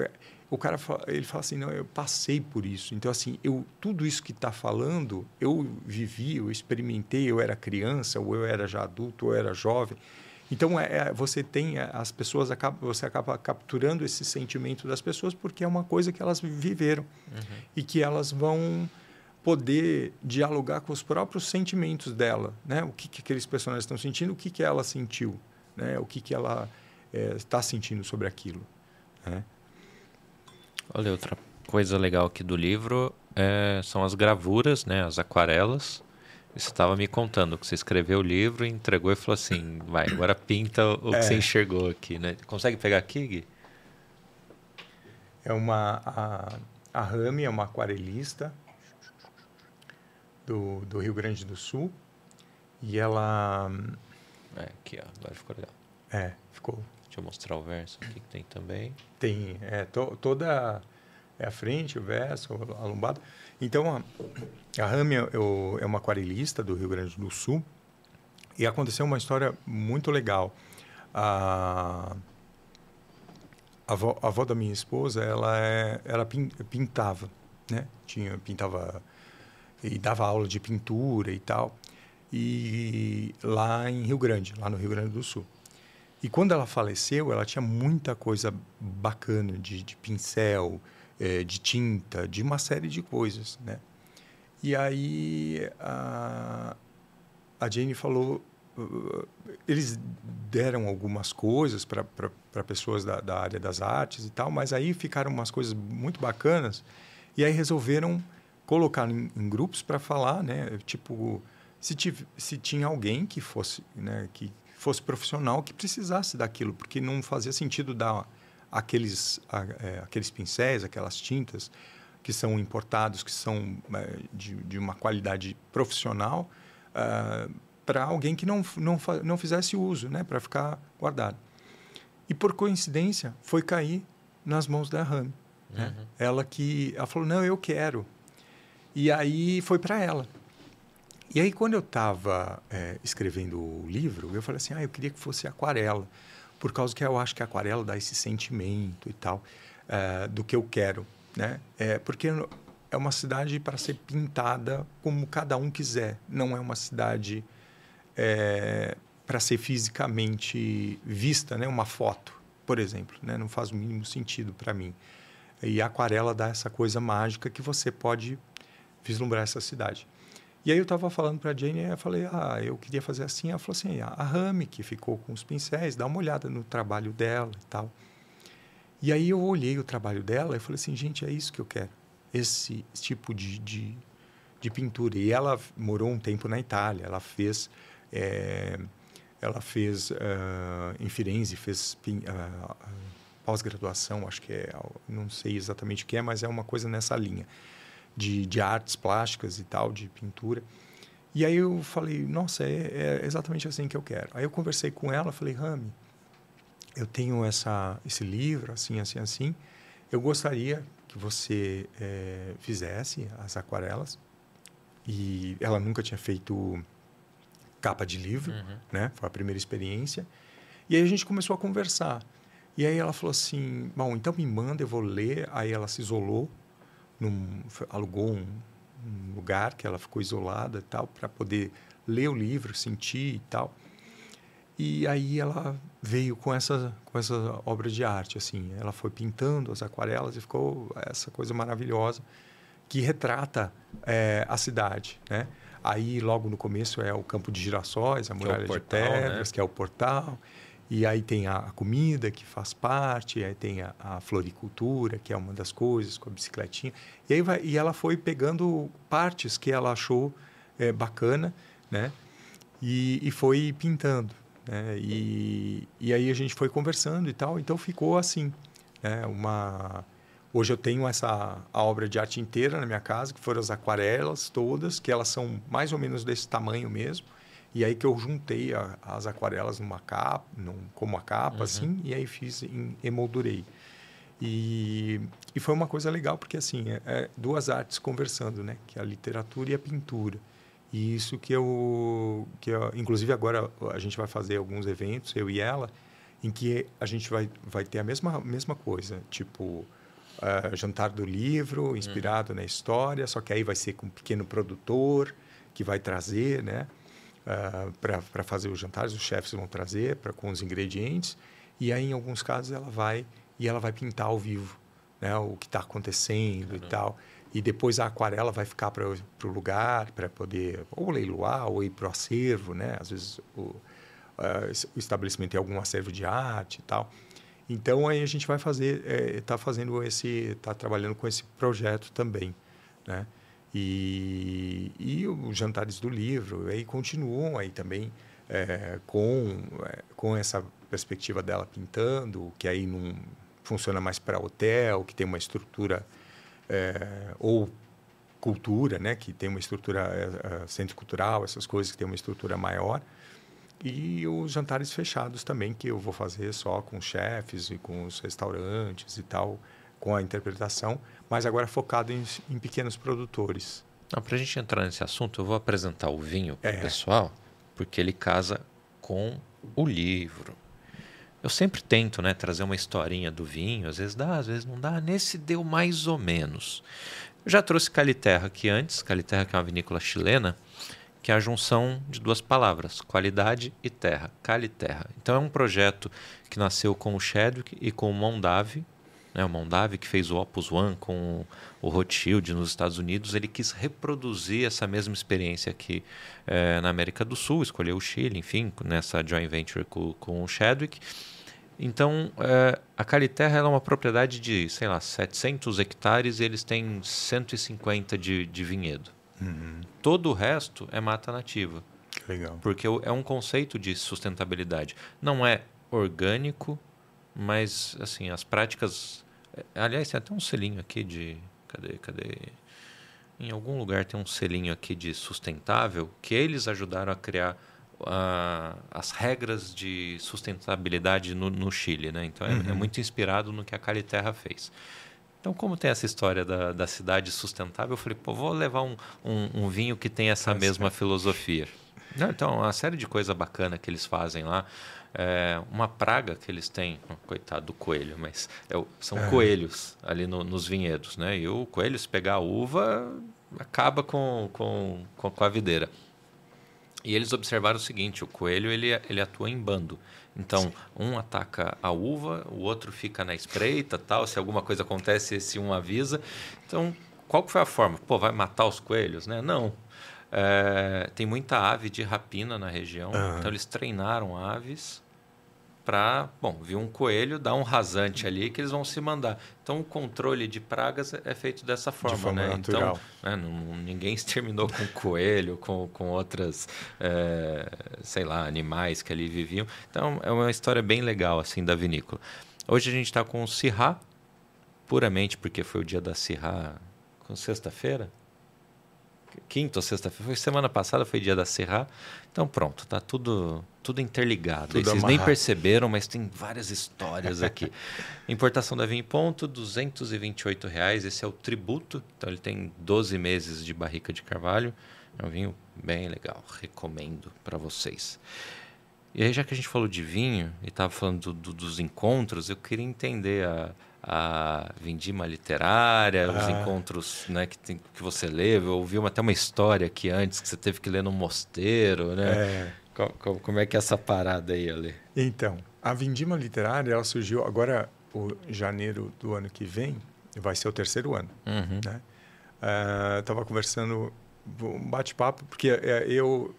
o cara ele fala assim, não, eu passei por isso. Então assim, eu tudo isso que está falando, eu vivi, eu experimentei, eu era criança, ou eu era já adulto, ou eu era jovem. Então é, é você tem é, as pessoas acaba, você acaba capturando esse sentimento das pessoas porque é uma coisa que elas viveram uhum. e que elas vão poder dialogar com os próprios sentimentos dela, né? O que, que aqueles personagens estão sentindo, o que que ela sentiu, né? O que que ela está é, sentindo sobre aquilo, né? Olha, outra coisa legal aqui do livro é, são as gravuras, né, as aquarelas. Você estava me contando que você escreveu o livro, entregou e falou assim: vai, agora pinta o que é. você enxergou aqui, né? Consegue pegar aqui, Gui? É uma. A, a Rami é uma aquarelista do, do Rio Grande do Sul. E ela. É, aqui, ó, agora ficou legal. É, ficou Deixa eu mostrar o verso aqui que tem também. Tem, é, to, toda é a frente, o verso, a lombada. Então, a, a Rami é, é uma aquarelista do Rio Grande do Sul e aconteceu uma história muito legal. A, a, avó, a avó da minha esposa, ela, é, ela pintava, né? Tinha, pintava e dava aula de pintura e tal. E lá em Rio Grande, lá no Rio Grande do Sul. E quando ela faleceu, ela tinha muita coisa bacana de, de pincel, é, de tinta, de uma série de coisas, né? E aí a, a Jane falou, uh, eles deram algumas coisas para pessoas da, da área das artes e tal, mas aí ficaram umas coisas muito bacanas e aí resolveram colocar em, em grupos para falar, né? Tipo, se, tiv, se tinha alguém que fosse, né? Que fosse profissional que precisasse daquilo, porque não fazia sentido dar aqueles, é, aqueles pincéis, aquelas tintas que são importados, que são é, de, de, uma qualidade profissional, uh, para alguém que não, não, não fizesse uso, né? Para ficar guardado. E por coincidência, foi cair nas mãos da Rami. Né? Uhum. Né? Ela que ela falou: "Não, eu quero". E aí foi para ela. E aí quando eu estava é, escrevendo o livro, eu falei assim: "Ah, eu queria que fosse aquarela, por causa que eu acho que a aquarela dá esse sentimento e tal é, do que eu quero, né? É porque é uma cidade para ser pintada como cada um quiser. Não é uma cidade é, para ser fisicamente vista, né? Uma foto, por exemplo, né? Não faz o mínimo sentido para mim. E a aquarela dá essa coisa mágica que você pode vislumbrar essa cidade. E aí eu estava falando para a Jane, eu falei, ah, eu queria fazer assim. Ela falou assim, a Rami, que ficou com os pincéis, dá uma olhada no trabalho dela e tal. E aí eu olhei o trabalho dela e falei assim, gente, é isso que eu quero. Esse, esse tipo de, de, de, pintura. E ela morou um tempo na Itália. Ela fez... É, ela fez uh, em Firenze, fez uh, pós-graduação, acho que é, não sei exatamente o que é, mas é uma coisa nessa linha de, de artes plásticas e tal, de pintura. E aí eu falei, nossa, é, é, exatamente assim que eu quero. Aí eu conversei com ela, falei, Rami, eu tenho essa, esse livro, assim, assim, assim. Eu gostaria que você é, fizesse as aquarelas. E ela nunca tinha feito capa de livro, uhum. né? Foi a primeira experiência. E aí a gente começou a conversar. E aí ela falou assim, bom, então me manda, eu vou ler. Aí ela se isolou, num, alugou um, um, lugar que ela ficou isolada e tal, para poder ler o livro, sentir e tal. E aí ela veio com essa, com essa obra de arte, assim. Ela foi pintando as aquarelas e ficou essa coisa maravilhosa que retrata é, a cidade, né? Aí, logo no começo, é o campo de girassóis, a muralha é portal, de pedras, né? que é o portal. E aí tem a, comida, que faz parte, aí tem a, a, floricultura, que é uma das coisas, com a bicicletinha. E, aí vai, e ela foi pegando partes que ela achou é, bacana, né? E, e foi pintando. Né? E, e aí a gente foi conversando e tal. Então ficou assim, né? uma Hoje eu tenho essa a obra de arte inteira na minha casa, que foram as aquarelas todas, que elas são mais ou menos desse tamanho mesmo. E aí que eu juntei a, as aquarelas numa capa, num, como uma capa, uhum. assim, e aí fiz, em, emoldurei. E, e foi uma coisa legal, porque assim, é, é duas artes conversando, né? Que é a literatura e a pintura. E isso que eu, que eu... Inclusive agora a gente vai fazer alguns eventos, eu e ela, em que a gente vai, vai ter a mesma, mesma coisa, tipo uh, Jantar do Livro, inspirado uhum. na história, só que aí vai ser com um pequeno produtor que vai trazer, né? Uh, ah, para fazer os jantares, os chefes vão trazer pra, com os ingredientes e aí em alguns casos ela vai e ela vai pintar ao vivo, né? O que está acontecendo uhum. e tal. E depois a aquarela vai ficar para o lugar para poder ou leiloar ou ir para o acervo, né? Às vezes o, uh, o estabelecimento tem algum acervo de arte e tal. Então aí a gente vai fazer, está é, fazendo esse, está trabalhando com esse projeto também, né? E, e os jantares do livro aí continuam aí também é, com é, com essa perspectiva dela pintando, que aí não funciona mais para hotel, que tem uma estrutura é, ou cultura, né? Que tem uma estrutura é, é, centro cultural, essas coisas que tem uma estrutura maior. E os jantares fechados também, que eu vou fazer só com chefes e com os restaurantes e tal, com a interpretação, mas agora focado em, em pequenos produtores. Para a gente entrar nesse assunto, eu vou apresentar o vinho para o é. pessoal, porque ele casa com o livro. Eu sempre tento né, trazer uma historinha do vinho, às vezes dá, às vezes não dá. Nesse deu mais ou menos. Eu já trouxe Caliterra aqui antes, Caliterra que é uma vinícola chilena, que é a junção de duas palavras, qualidade e terra, Cali Terra. Então é um projeto que nasceu com o Chadwick e com o Mondave, né, o Mondavi, que fez o Opus One com o Rothschild nos Estados Unidos, ele quis reproduzir essa mesma experiência aqui é, na América do Sul, escolheu o Chile, enfim, nessa joint venture com, com o Chadwick. Então, é, a Caliterra é uma propriedade de, sei lá, 700 hectares e eles têm 150 de, de vinhedo. Uhum. Todo o resto é mata nativa. Legal. Porque é um conceito de sustentabilidade. Não é orgânico, mas assim, as práticas. É, aliás, tem até um selinho aqui de. Cadê? Cadê? Em algum lugar tem um selinho aqui de sustentável que eles ajudaram a criar uh, as regras de sustentabilidade no, no Chile. Né? Então, é, é uhum. é, muito inspirado no que a Caliterra fez. Então, como tem essa história da, da cidade sustentável, eu falei, pô, vou levar um, um, um vinho que tem essa mesma filosofia. Não, então, uma série de coisa bacana que eles fazem lá. É, uma praga que eles têm, coitado do coelho, mas é, são é. coelhos ali no, nos vinhedos, né? E o coelho, se pegar a uva, acaba com, com, com a videira. E eles observaram o seguinte: o coelho ele, ele atua em bando. Então, Sim. um ataca a uva, o outro fica na espreita, tal. Se alguma coisa acontece, esse um avisa. Então, qual foi a forma? Pô, vai matar os coelhos, né? Não. É, tem muita ave de rapina na região, uhum. então eles treinaram aves para, bom, viu um coelho, dá um rasante ali que eles vão se mandar. Então o controle de pragas é feito dessa forma, de forma né? Natural. Então, né, não, ninguém exterminou com coelho, com, com outras, é, sei lá, animais que ali viviam. Então é uma história bem legal assim da vinícola. Hoje a gente está com o Sirá, puramente porque foi o dia da Sirá, com sexta-feira, quinta ou sexta-feira, foi semana passada, foi dia da Serra. Então pronto, tá tudo tudo interligado. Tudo vocês nem perceberam, mas tem várias histórias aqui. Importação da vinho em ponto, 228 reais. Esse é o tributo. Então ele tem 12 meses de barrica de carvalho. É um vinho bem legal, recomendo para vocês. E aí, já que a gente falou de vinho e estava falando do, do, dos encontros, eu queria entender a, a vindima literária, ah. os encontros né, que, tem, que você lê. Eu ouvi uma, até uma história aqui antes que você teve que ler no mosteiro, né? É. Como, como é que é essa parada aí, Ale? Então, a vindima literária ela surgiu agora, o janeiro do ano que vem, vai ser o terceiro ano. Uhum. Né? Uh, Estava conversando, um bate-papo, porque é, eu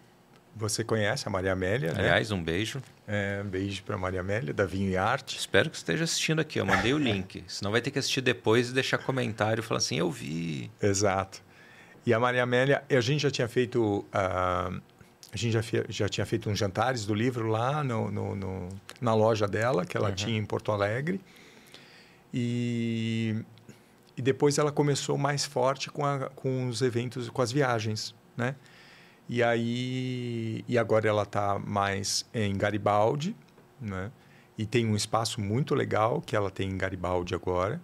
você conhece a Maria Amélia, né? Aliás, um beijo. É, um beijo para Maria Amélia, da Vinho e Arte. Espero que esteja assistindo aqui. Eu mandei o link. Senão vai ter que assistir depois e deixar comentário falando assim, eu vi. Exato. E a Maria Amélia, a gente já tinha feito... Uh, a gente já, já tinha feito uns jantares do livro lá no, no, no na loja dela, que ela uhum. tinha em Porto Alegre. E, e depois ela começou mais forte com, a, com os eventos, com as viagens, né? E aí e agora ela está mais em Garibaldi, né? E tem um espaço muito legal que ela tem em Garibaldi agora,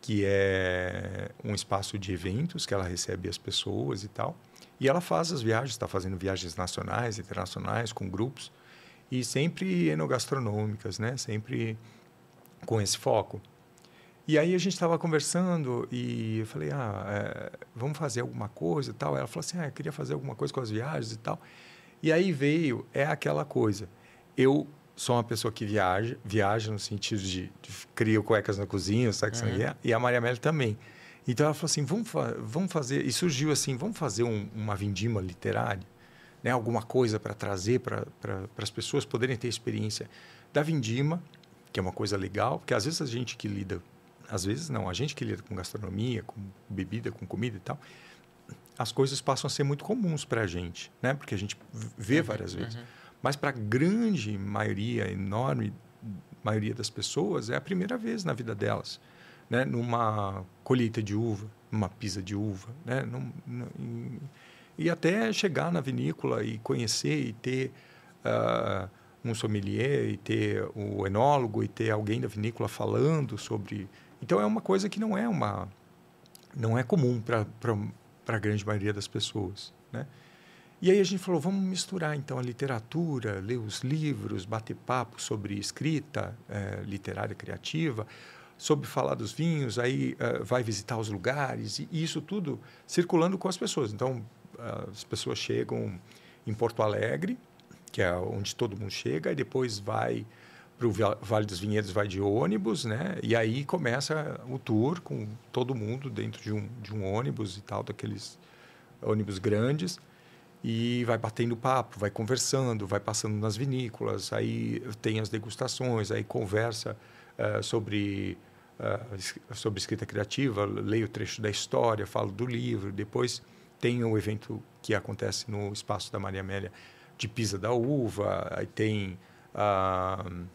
que é um espaço de eventos que ela recebe as pessoas e tal. E ela faz as viagens, está fazendo viagens nacionais, internacionais, com grupos, e sempre enogastronômicas, né? Sempre com esse foco. E aí a gente estava conversando e eu falei, ah, é, vamos fazer alguma coisa e tal. Ela falou assim, ah, eu queria fazer alguma coisa com as viagens e tal. E aí veio, é aquela coisa. Eu sou uma pessoa que viaja, viaja no sentido de, de crio cuecas na cozinha, sabe que uhum. é? E a Maria Amélia também. Então ela falou assim, vamos, fa vamos fazer... E surgiu assim, vamos fazer um, uma vindima literária? Né? Alguma coisa para trazer para pra, as pessoas poderem ter experiência da vindima, que é uma coisa legal, porque às vezes a gente que lida às vezes não, a gente que lida com gastronomia, com bebida, com comida e tal, as coisas passam a ser muito comuns para a gente, né? Porque a gente vê uhum, várias vezes. Uhum. Mas para a grande maioria, enorme maioria das pessoas, é a primeira vez na vida delas, né? Numa colheita de uva, numa pisa de uva, né? Num, num, e até chegar na vinícola e conhecer e ter uh, um sommelier e ter o enólogo e ter alguém da vinícola falando sobre então é uma coisa que não é uma não é comum para a grande maioria das pessoas, né? E aí a gente falou, vamos misturar então a literatura, ler os livros, bater papo sobre escrita é, literária criativa, sobre falar dos vinhos, aí uh, vai visitar os lugares e, e, isso tudo circulando com as pessoas. Então uh, as pessoas chegam em Porto Alegre, que é onde todo mundo chega, e depois vai para o Vale dos Vinhedos vai de ônibus, né? E aí começa o tour com todo mundo dentro de um, de um ônibus e tal, daqueles ônibus grandes. E vai batendo papo, vai conversando, vai passando nas vinícolas, aí tem as degustações, aí conversa uh, sobre, uh, sobre escrita criativa, leio o trecho da história, falo do livro, depois tem o evento que acontece no espaço da Maria Amélia de Pisa da Uva, aí tem, uh,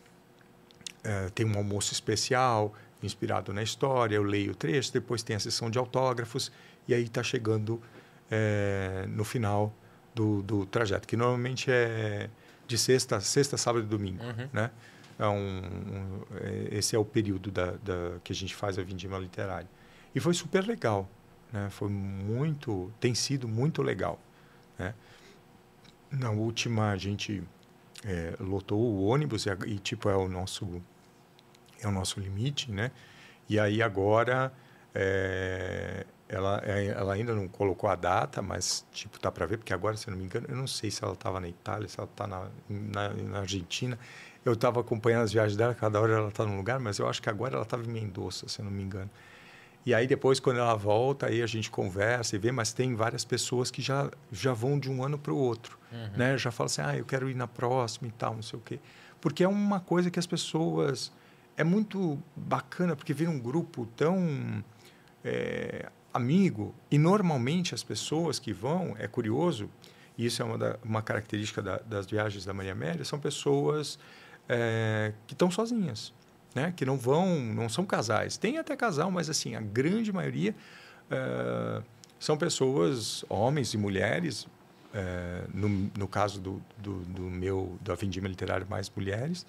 uh, tem um almoço especial inspirado na história, eu leio o trecho, depois tem a sessão de autógrafos, e aí está chegando é, no final do, do, trajeto, que normalmente é de sexta, sexta sábado e domingo, uhum. né? É um, um, é, esse é o período da, da, que a gente faz a vindima literária. E foi super legal, né? Foi muito, tem sido muito legal, né? Na última a gente é, lotou o ônibus e, e, tipo é o nosso é o nosso limite, né? E aí agora é, ela, é, ela ainda não colocou a data, mas tipo tá para ver porque agora se eu não me engano eu não sei se ela estava na Itália, se ela está na, na, na, Argentina. Eu estava acompanhando as viagens dela, cada hora ela está num lugar, mas eu acho que agora ela estava em Mendoza, se eu não me engano. E aí depois, quando ela volta, aí a gente conversa e vê, mas tem várias pessoas que já, já vão de um ano para o outro. Uhum. Né? Já falam assim, ah, eu quero ir na próxima e tal, não sei o quê. Porque é uma coisa que as pessoas... É muito bacana, porque vira um grupo tão é, amigo. E normalmente as pessoas que vão, é curioso, e isso é uma, da, uma característica da, das viagens da Maria Amélia, são pessoas é, que estão sozinhas né? que não vão, não são casais. Tem até casal, mas assim, a grande maioria uh, são pessoas, homens e mulheres, uh, no, no caso do, do, do, meu, da Vindima Literária, mais mulheres,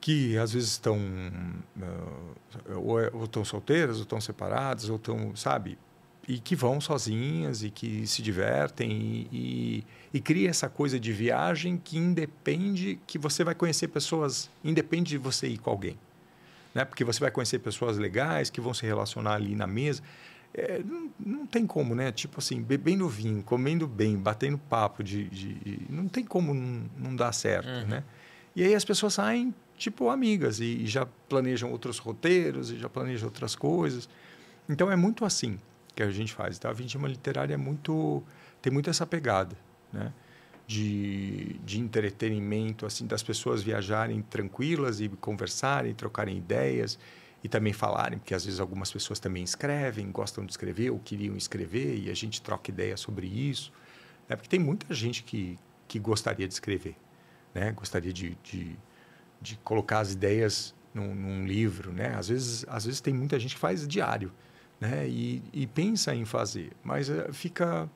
que às vezes estão uh, ou, é, ou estão solteiras, ou estão separadas, ou estão, sabe, e que vão sozinhas e que se divertem e, e, e, cria essa coisa de viagem que independe que você vai conhecer pessoas independe de você ir com alguém né? Porque você vai conhecer pessoas legais que vão se relacionar ali na mesa. É, não, não, tem como né? Tipo assim bebendo vinho comendo bem batendo papo de, de, de não tem como não, não dar certo uhum. né? E aí as pessoas saem tipo amigas e, e já planejam outros roteiros e já planejam outras coisas então é muito assim que a gente faz. Então, a vindima literária é muito tem muito essa pegada, né? De, de entretenimento, assim, das pessoas viajarem tranquilas e conversarem, trocarem ideias e também falarem, porque às vezes algumas pessoas também escrevem, gostam de escrever ou queriam escrever e a gente troca ideia sobre isso, né? Porque tem muita gente que que gostaria de escrever, né? Gostaria de, de, de colocar as ideias num, num livro, né? Às vezes às vezes tem muita gente que faz diário né? E, e pensa em fazer, mas uh, fica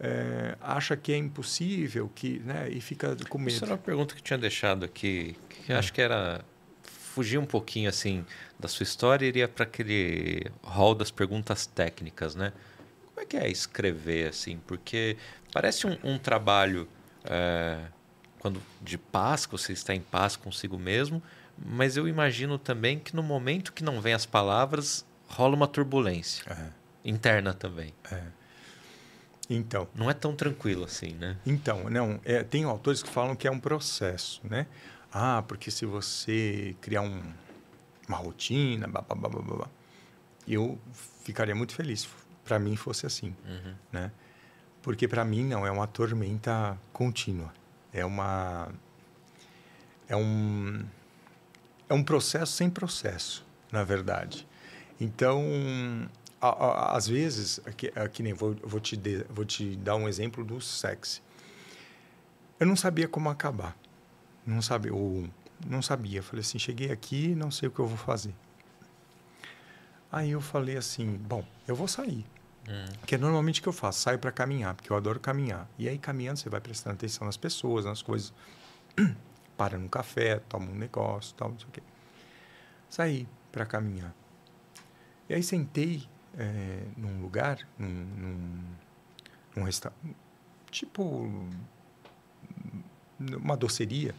é, acha que é impossível, que, né? E fica com medo. Isso era uma pergunta que tinha deixado aqui, que é. acho que era fugir um pouquinho assim da sua história iria para aquele hall das perguntas técnicas, né? Como é que é escrever assim? Porque parece um, um trabalho é, quando de paz, que você está em paz consigo mesmo, mas eu imagino também que no momento que não vem as palavras, rola uma turbulência é. interna também. É. Então. Não é tão tranquilo assim, né? Então, não. É, tem autores que falam que é um processo, né? Ah, porque se você criar um, uma rotina, blá, blá, blá, blá, blá, eu ficaria muito feliz para mim fosse assim, uhum. né? Porque para mim não é uma tormenta contínua, é uma é um é um processo sem processo, na verdade. Então, a, a, às vezes, aqui, aqui nem vou, vou, te de, vou te dar um exemplo do sexy. Eu não sabia como acabar. Não sabia, ou não sabia. Falei assim, cheguei aqui, não sei o que eu vou fazer. Aí eu falei assim, bom, eu vou sair. Hum. Que é normalmente o que eu faço, saio para caminhar, porque eu adoro caminhar. E aí caminhando você vai prestando atenção nas pessoas, nas coisas. Para no café, toma um negócio, tal, não sei o quê. Saí para caminhar. E aí sentei é, num lugar, num, num, num restaurante, tipo uma doceria,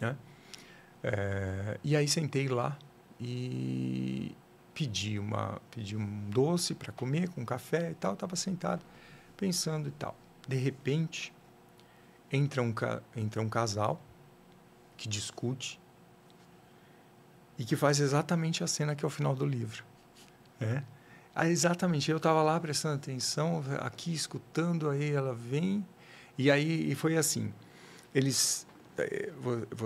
né? É, e aí sentei lá e pedi uma pedi um doce para comer com café e tal, estava sentado pensando e tal. De repente entra um entra um casal que discute e que faz exatamente a cena que é o final do livro. É. Aí, exatamente, eu estava lá prestando atenção, aqui escutando, aí ela vem, e aí e foi assim. Eles eh,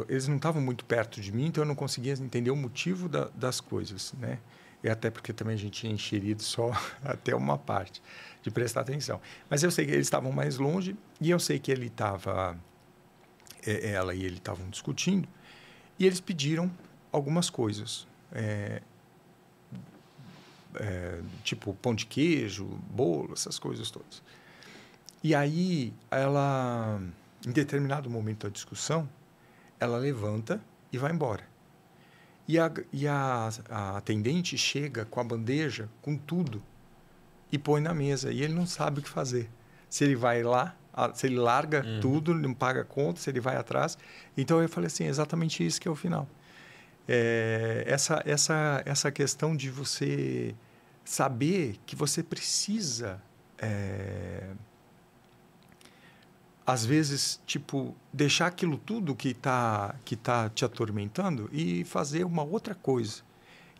eles não estavam muito perto de mim, então eu não conseguia entender o motivo da, das coisas, né? E até porque também a gente tinha enxerido só até uma parte de prestar atenção. Mas eu sei que eles estavam mais longe e eu sei que ele estava, eh, ela e ele estavam discutindo e eles pediram algumas coisas. É, é, tipo pão de queijo, bolo, essas coisas todas. E aí, ela, em determinado momento da discussão, ela levanta e vai embora. E a, e a, a atendente chega com a bandeja, com tudo, e põe na mesa. E ele não sabe o que fazer. Se ele vai lá, se ele larga uhum. tudo, não paga conta, se ele vai atrás. Então eu falei assim, exatamente isso que é o final é, essa, essa, essa questão de você saber que você precisa, é, às vezes, tipo, deixar aquilo tudo que está que tá te atormentando e fazer uma outra coisa.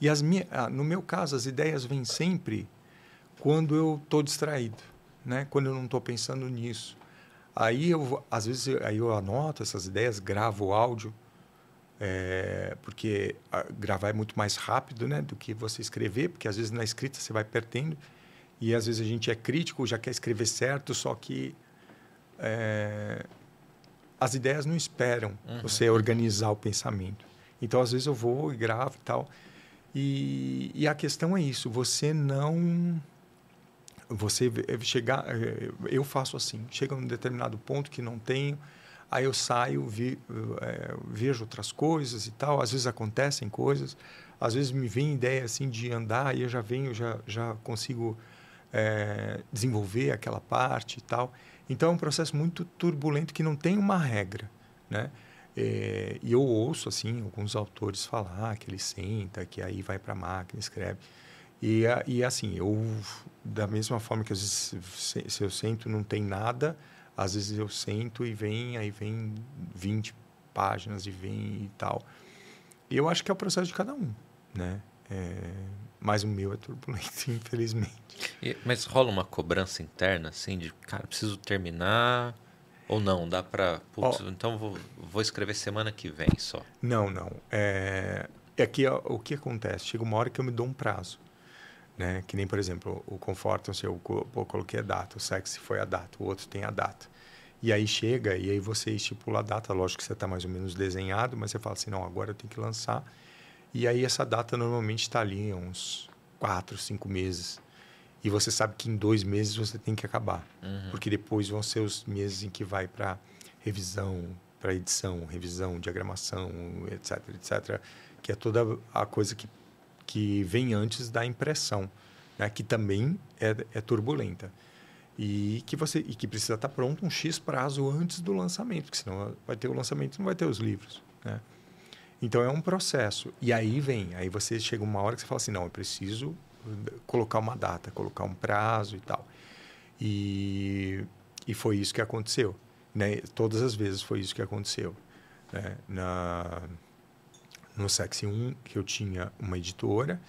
E as minha, ah, no meu caso, as ideias vêm sempre quando eu estou distraído, né? quando eu não estou pensando nisso. Aí, eu, às vezes, aí eu anoto essas ideias, gravo o áudio, é, porque gravar é muito mais rápido né, do que você escrever, porque às vezes na escrita você vai perdendo e às vezes a gente é crítico, já quer escrever certo, só que é, as ideias não esperam uhum. você organizar o pensamento. Então, às vezes eu vou e gravo e tal. E, e a questão é isso, você não... Você chegar... É, eu faço assim, chega num determinado ponto que não tenho Aí eu saio, vi, é, vejo outras coisas e tal. Às vezes acontecem coisas, às vezes me vem ideia assim de andar e eu já venho, já já consigo é, desenvolver aquela parte e tal. Então é um processo muito turbulento que não tem uma regra, né? É, e eu ouço assim alguns autores falar que ele senta, que aí vai para a máquina, escreve. E, e assim, eu da mesma forma que às vezes se eu sento não tem nada, às vezes eu sento e vem, aí vem 20 páginas e vem e tal. E eu acho que é o processo de cada um, né? É, mas o meu é turbulento, infelizmente. E, mas rola uma cobrança interna, assim, de, cara, preciso terminar... Ou não, dá para... Oh, então vou, vou escrever semana que vem só. Não, não. É, é que o que acontece? Chega uma hora que eu me dou um prazo. Né? Que nem, por exemplo, o Confortam, se eu, eu coloquei a data, o Sexy foi a data, o outro tem a data. E aí chega, e aí você estipula a data, lógico que você está mais ou menos desenhado, mas você fala assim, não, agora eu tenho que lançar. E aí essa data normalmente está ali uns quatro, cinco meses. E você sabe que em dois meses você tem que acabar. Uhum. Porque depois vão ser os meses em que vai para revisão, para edição, revisão, diagramação, etc, etc. Que é toda a coisa que que vem antes da impressão, né? que também é, é turbulenta. E que, você, e que precisa estar pronto um X prazo antes do lançamento, porque senão vai ter o lançamento não vai ter os livros. Né? Então é um processo. E aí vem, aí você chega uma hora que você fala assim, não, eu preciso colocar uma data, colocar um prazo e tal. E, e foi isso que aconteceu. Né? Todas as vezes foi isso que aconteceu. Né? Na, no Sexy 1, que eu tinha uma editora,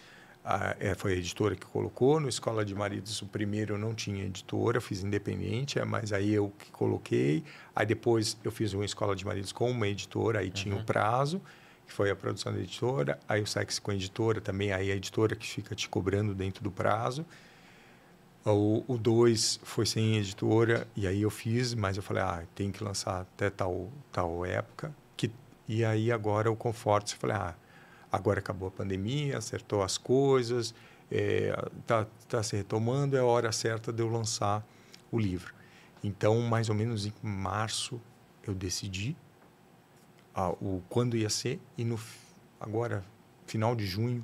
a, é, foi a editora que colocou. No Escola de Maridos, o primeiro eu não tinha editora, fiz independente, é, mas aí eu que coloquei. Aí depois eu fiz uma Escola de Maridos com uma editora, aí uhum. tinha o um prazo, que foi a produção da editora. Aí o Sexy com a editora também, aí a editora que fica te cobrando dentro do prazo. O 2 foi sem editora, e aí eu fiz, mas eu falei, ah, tem que lançar até tal, tal época. E aí agora o conforto, você falei, ah, agora acabou a pandemia, acertou as coisas, está é, tá se retomando, é a hora certa de eu lançar o livro. Então, mais ou menos em março, eu decidi ah, o quando ia ser e no agora final de junho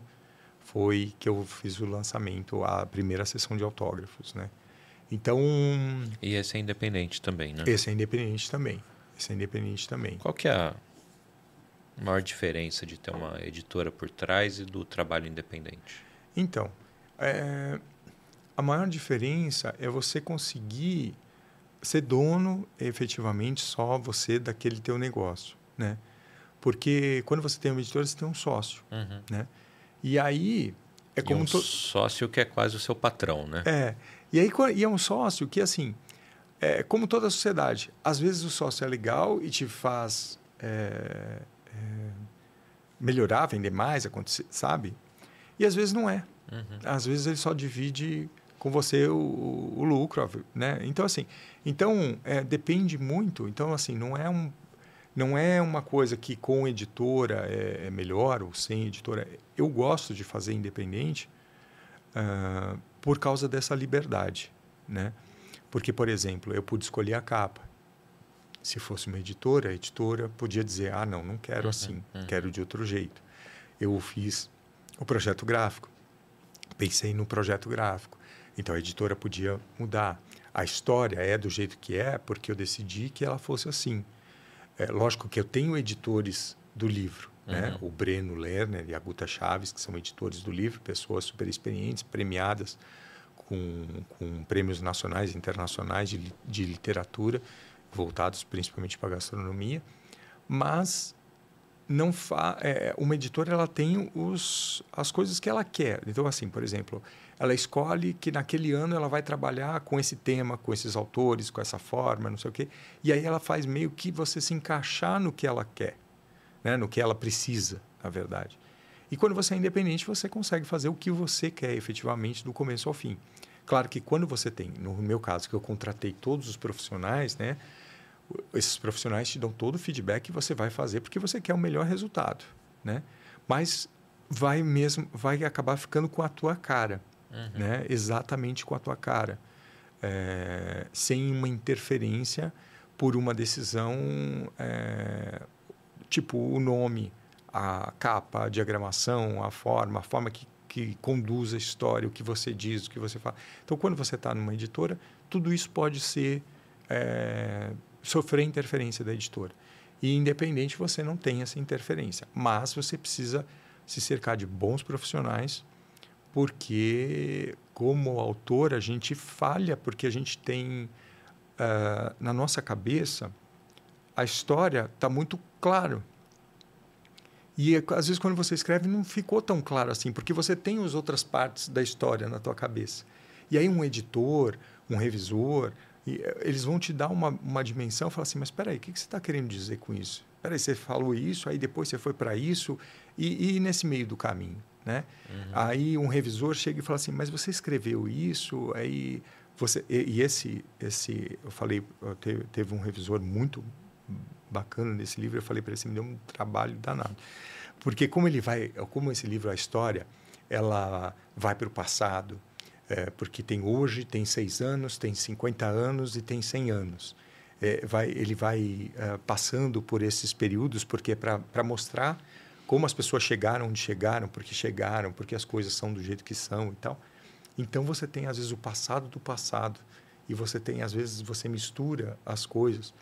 foi que eu fiz o lançamento, a primeira sessão de autógrafos, né? Então. E esse é independente também, né? Esse é independente também. Esse é independente também. Qual que é a a maior diferença de ter uma editora por trás e do trabalho independente? Então, é, a maior diferença é você conseguir ser dono efetivamente só você daquele teu negócio, né? Porque quando você tem uma editora, você tem um sócio, uhum. né? E aí é como e um to... sócio que é quase o seu patrão, né? É. E aí e é um sócio que assim, é como toda a sociedade, às vezes o sócio é legal e te faz é, é, melhorar, vender mais, acontecer, sabe? E às vezes não é. Uhum. Às vezes ele só divide com você o, o lucro, né? Então assim, então é, depende muito. Então assim, não é um não é uma coisa que com editora é, é melhor ou sem editora. Eu gosto de fazer independente uh, por causa dessa liberdade, né? Porque, por exemplo, eu pude escolher a capa. Se fosse uma editora, a editora podia dizer: ah, não, não quero uhum, assim, uhum. quero de outro jeito. Eu fiz o projeto gráfico, pensei no projeto gráfico. Então a editora podia mudar. A história é do jeito que é porque eu decidi que ela fosse assim. É, lógico que eu tenho editores do livro, né? uhum. né? o Breno Lerner e a Guta Chaves, que são editores do livro, pessoas super experientes, premiadas com, com prêmios nacionais e internacionais de, de literatura, voltados principalmente para a gastronomia, mas não fa é, uma editora ela tem os, as coisas que ela quer. Então, assim, por exemplo, ela escolhe que naquele ano ela vai trabalhar com esse tema, com esses autores, com essa forma, não sei o quê. E aí ela faz meio que você se encaixar no que ela quer, né? no que ela precisa, na verdade. E quando você é independente, você consegue fazer o que você quer efetivamente do começo ao fim. Claro que quando você tem, no meu caso, que eu contratei todos os profissionais, né? Esses profissionais te dão todo o feedback que você vai fazer porque você quer o melhor resultado, né? Mas vai mesmo, vai acabar ficando com a tua cara uhum. né? exatamente com a tua cara, é, sem uma interferência por uma decisão é, tipo o nome, a capa, a diagramação, a forma, a forma que, que conduz a história, o que você diz, o que você fala. Então, quando você está numa editora, tudo isso pode ser é, sofrer interferência da editora. E independente, você não tem essa interferência, mas você precisa se cercar de bons profissionais porque como autor a gente falha porque a gente tem uh, na nossa cabeça a história está muito claro. E às vezes quando você escreve não ficou tão claro assim porque você tem as outras partes da história na tua cabeça. E aí um editor um revisor eh, eles vão te dar uma, uma dimensão falar assim mas espera aí o que, que você está querendo dizer com isso? Espera aí você falou isso aí depois você foi para isso e, e nesse meio do caminho né? Uhum. Aí um revisor chega e fala assim, mas você escreveu isso? Aí você e, e esse esse eu falei teve, teve, um revisor muito bacana nesse livro. Eu falei para ele assim, me deu um trabalho danado, porque como ele vai, como esse livro a história, ela vai para o passado, é, porque tem hoje, tem seis anos, tem 50 anos e tem 100 anos. É, vai, ele vai uh, passando por esses períodos, porque é para mostrar como as pessoas chegaram onde chegaram, porque chegaram, porque as coisas são do jeito que são e tal. Então você tem às vezes o passado do passado e você tem às vezes você mistura as coisas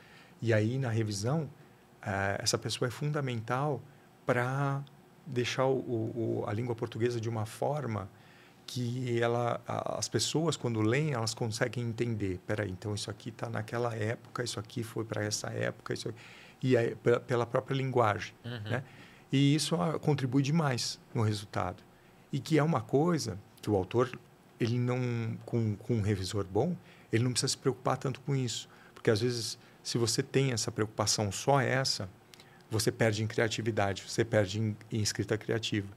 e aí na revisão uh, essa pessoa é fundamental para deixar o, o, a língua portuguesa de uma forma que ela as pessoas quando leem elas conseguem entender peraí então isso aqui está naquela época isso aqui foi para essa época isso e é pela própria linguagem uhum. né e isso ah, contribui demais no resultado. E que é uma coisa que o autor, ele não com, com um revisor bom, ele não precisa se preocupar tanto com isso. Porque às vezes, se você tem essa preocupação só essa, você perde em criatividade, você perde em, em escrita criativa.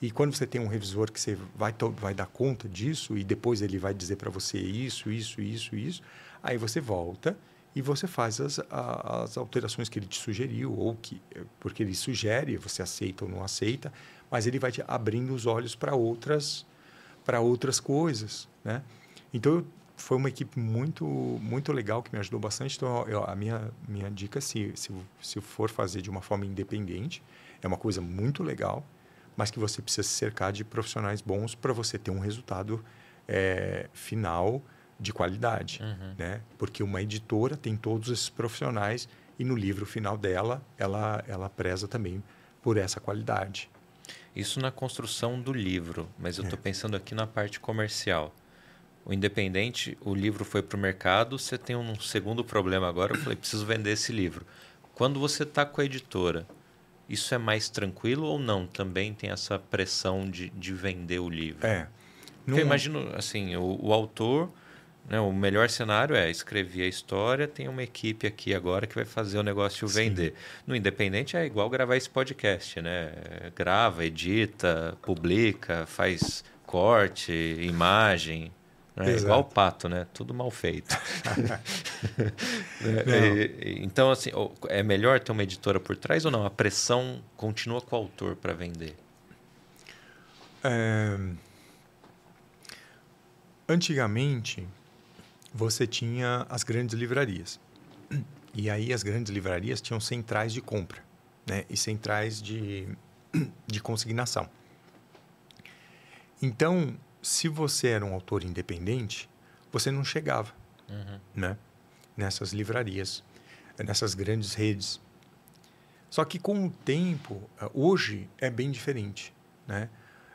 E quando você tem um revisor que você vai, vai dar conta disso e depois ele vai dizer para você isso, isso, isso, isso, aí você volta e você faz as, as alterações que ele te sugeriu ou que porque ele sugere você aceita ou não aceita mas ele vai te abrindo os olhos para outras para outras coisas né? Então foi uma equipe muito muito legal que me ajudou bastante. Então eu, a minha minha dica se, se se for fazer de uma forma independente é uma coisa muito legal mas que você precisa se cercar de profissionais bons para você ter um resultado é, final de qualidade, uhum. né? Porque uma editora tem todos esses profissionais e no livro final dela, ela ela preza também por essa qualidade. Isso na construção do livro, mas eu estou é. pensando aqui na parte comercial. O independente, o livro foi para o mercado, você tem um segundo problema agora. Eu falei, preciso vender esse livro. Quando você está com a editora Isso é mais tranquilo ou não? Também tem essa pressão de, de vender o livro? É. Porque eu imagino, assim, o, o autor, né, o melhor cenário é escrever a história, tem uma equipe aqui agora que vai fazer o negócio Sim. vender. No Independente é igual gravar esse podcast, né? Grava, edita, publica, faz corte, imagem. Né? Igual o pato, né? Tudo mal feito. é, então, assim, é melhor ter uma editora por trás ou não? A pressão continua com o autor para vender? É... Antigamente, você tinha as grandes livrarias. E aí as grandes livrarias tinham centrais de compra né? e centrais de, de consignação. Então, se você era um autor independente, você não chegava uhum. né? nessas livrarias, nessas grandes redes. Só que com o tempo, eh, hoje é bem diferente. Né?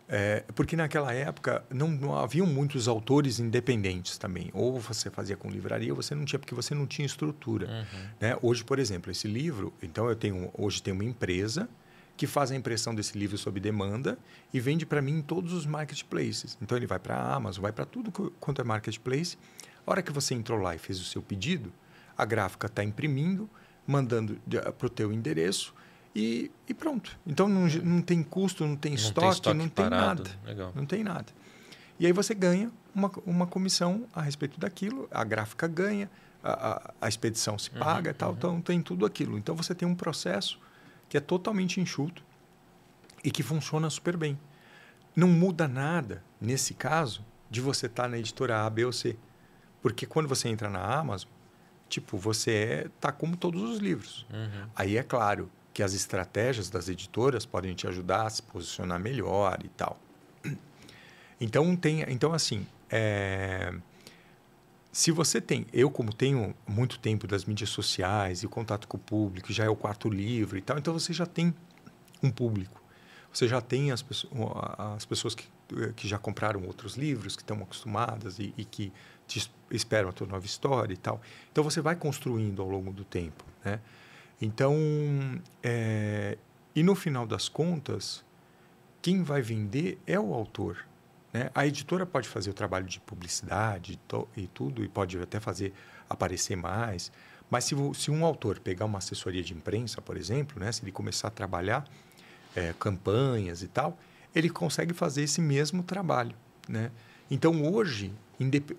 É, porque naquela época não, não haviam muitos autores independentes também. Ou você fazia com livraria, ou você não tinha, porque você não tinha estrutura. Uhum. Né? Hoje, por exemplo, esse livro, então eu tenho hoje tem uma empresa que faz a impressão desse livro sob demanda e vende para mim em todos os marketplaces. Então ele vai para a Amazon, vai para tudo quanto é marketplace. A hora que você entrou lá e fez o seu pedido, a gráfica está imprimindo, mandando para o teu endereço e, e, pronto. Então não, não tem custo, não tem, não estoque, tem estoque, não parado. tem nada. Legal. Não tem nada. E aí você ganha uma, uma comissão a respeito daquilo, a gráfica ganha, a, a, a expedição se uhum, paga uhum, e tal, uhum. então tem tudo aquilo. Então você tem um processo que é totalmente enxuto e que funciona super bem. Não muda nada, nesse caso, de você estar tá na editora A, B ou C. Porque quando você entra na Amazon, tipo, você é, tá como todos os livros. Uhum. Aí é claro que as estratégias das editoras podem te ajudar a se posicionar melhor e tal. Então tem, então assim, é, se você tem, eu como tenho muito tempo das mídias sociais e o contato com o público, já é o quarto livro e tal, então você já tem um público. Você já tem as, as pessoas que, que já compraram outros livros, que estão acostumadas e, e que te esperam a tua nova história e tal. Então você vai construindo ao longo do tempo, né? Então, é, e no final das contas, quem vai vender é o autor. Né? A editora pode fazer o trabalho de publicidade e tudo, e pode até fazer aparecer mais. Mas se, se um autor pegar uma assessoria de imprensa, por exemplo, né? se ele começar a trabalhar é, campanhas e tal, ele consegue fazer esse mesmo trabalho. Né? Então, hoje,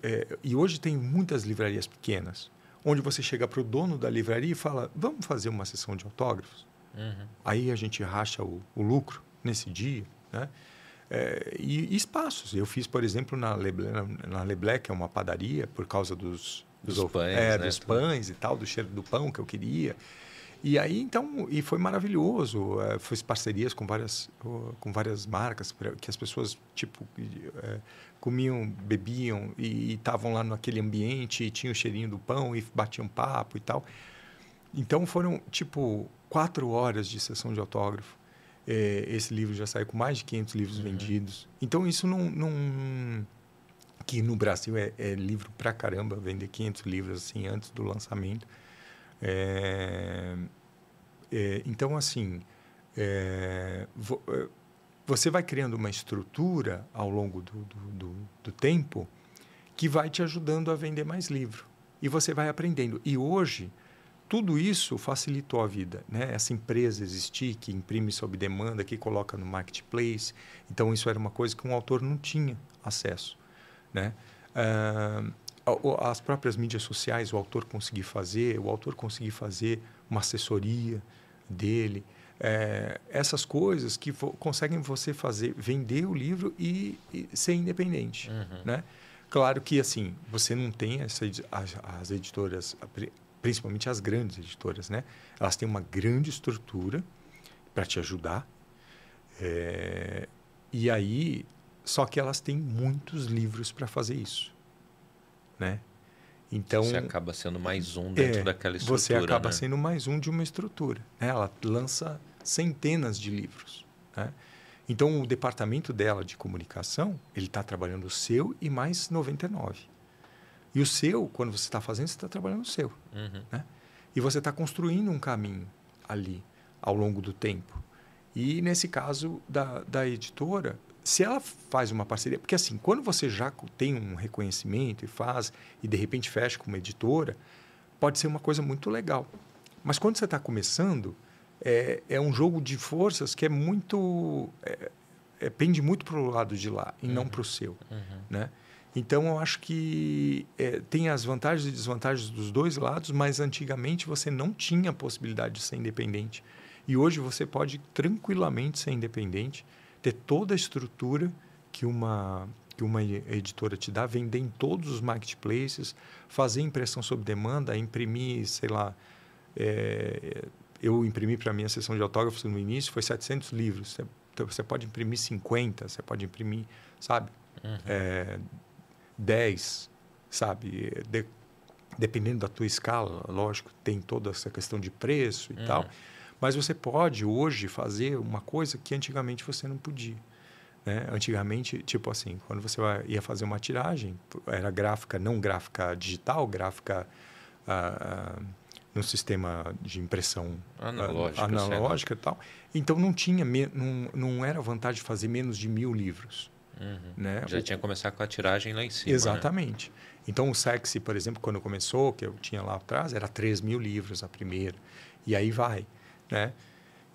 é, e hoje tem muitas livrarias pequenas, onde você chega para o dono da livraria e fala: vamos fazer uma sessão de autógrafos? Uhum. Aí a gente racha o, o lucro nesse dia. Né? É, e, e, espaços. Eu fiz, por exemplo, na Leblé, na Leblé, que é uma padaria, por causa dos, dos, dos pães, é, né? dos pães e tal, do cheiro do pão que eu queria. E aí, então, e foi maravilhoso. É, fiz parcerias com várias, com várias marcas, que as pessoas, tipo, é, comiam, bebiam e estavam lá naquele ambiente e tinham o cheirinho do pão e batiam papo e tal. Então, foram, tipo, quatro horas de sessão de autógrafo. É, esse livro já saiu com mais de 500 livros uhum. vendidos. Então, isso não, não que no Brasil é, é livro pra caramba, vender 500 livros assim antes do lançamento. É, é, então, assim, é, vo, é, você vai criando uma estrutura ao longo do, do, do, do, tempo que vai te ajudando a vender mais livro. E você vai aprendendo. E hoje, tudo isso facilitou a vida. Né? Essa empresa existir, que imprime sob demanda, que coloca no marketplace. Então, isso era uma coisa que um autor não tinha acesso. Né? Uh, as próprias mídias sociais, o autor conseguir fazer, o autor conseguir fazer uma assessoria dele. É, essas coisas que conseguem você fazer, vender o livro e, e ser independente. Uhum. Né? Claro que, assim, você não tem essa, as, as editoras principalmente as grandes editoras, né? Elas têm uma grande estrutura para te ajudar. É, e aí, só que elas têm muitos livros para fazer isso, né? Então você acaba sendo mais um dentro é, daquela estrutura. Você acaba né? sendo mais um de uma estrutura. Né? Ela lança centenas de livros. Né? Então o departamento dela de comunicação ele está trabalhando o seu e mais 99. E o seu, quando você está fazendo, você está trabalhando o seu. Uhum. Né? E você está construindo um caminho ali, ao longo do tempo. E nesse caso da, da editora, se ela faz uma parceria, porque assim, quando você já tem um reconhecimento e faz, e de repente fecha com uma editora, pode ser uma coisa muito legal. Mas quando você está começando, é, é um jogo de forças que é muito. É, é, pende muito para o lado de lá e uhum. não para o seu. Uhum. Né? Então, eu acho que é, tem as vantagens e desvantagens dos dois lados, mas antigamente você não tinha a possibilidade de ser independente. E hoje você pode tranquilamente ser independente, ter toda a estrutura que uma, que uma editora te dá, vender em todos os marketplaces, fazer impressão sob demanda, imprimir, sei lá. É, eu imprimi para a minha sessão de autógrafos no início, foi 700 livros. Você, então, você pode imprimir 50, você pode imprimir, sabe? Uhum. É, 10, sabe? De, dependendo da tua escala, lógico, tem toda essa questão de preço e uhum. tal. Mas você pode hoje fazer uma coisa que antigamente você não podia. Né? Antigamente, tipo assim, quando você ia fazer uma tiragem, era gráfica, não gráfica digital, gráfica ah, ah no sistema de impressão analógica, analógica e tal. Então não tinha, não, não era vantagem fazer menos de mil livros. Uhum. Né? Já o... tinha que começar com a tiragem lá em cima. Né? Exatamente. Né? Então o Sexy, por exemplo, quando começou, que eu tinha lá atrás, era 3 mil livros a primeira. E aí vai. Né?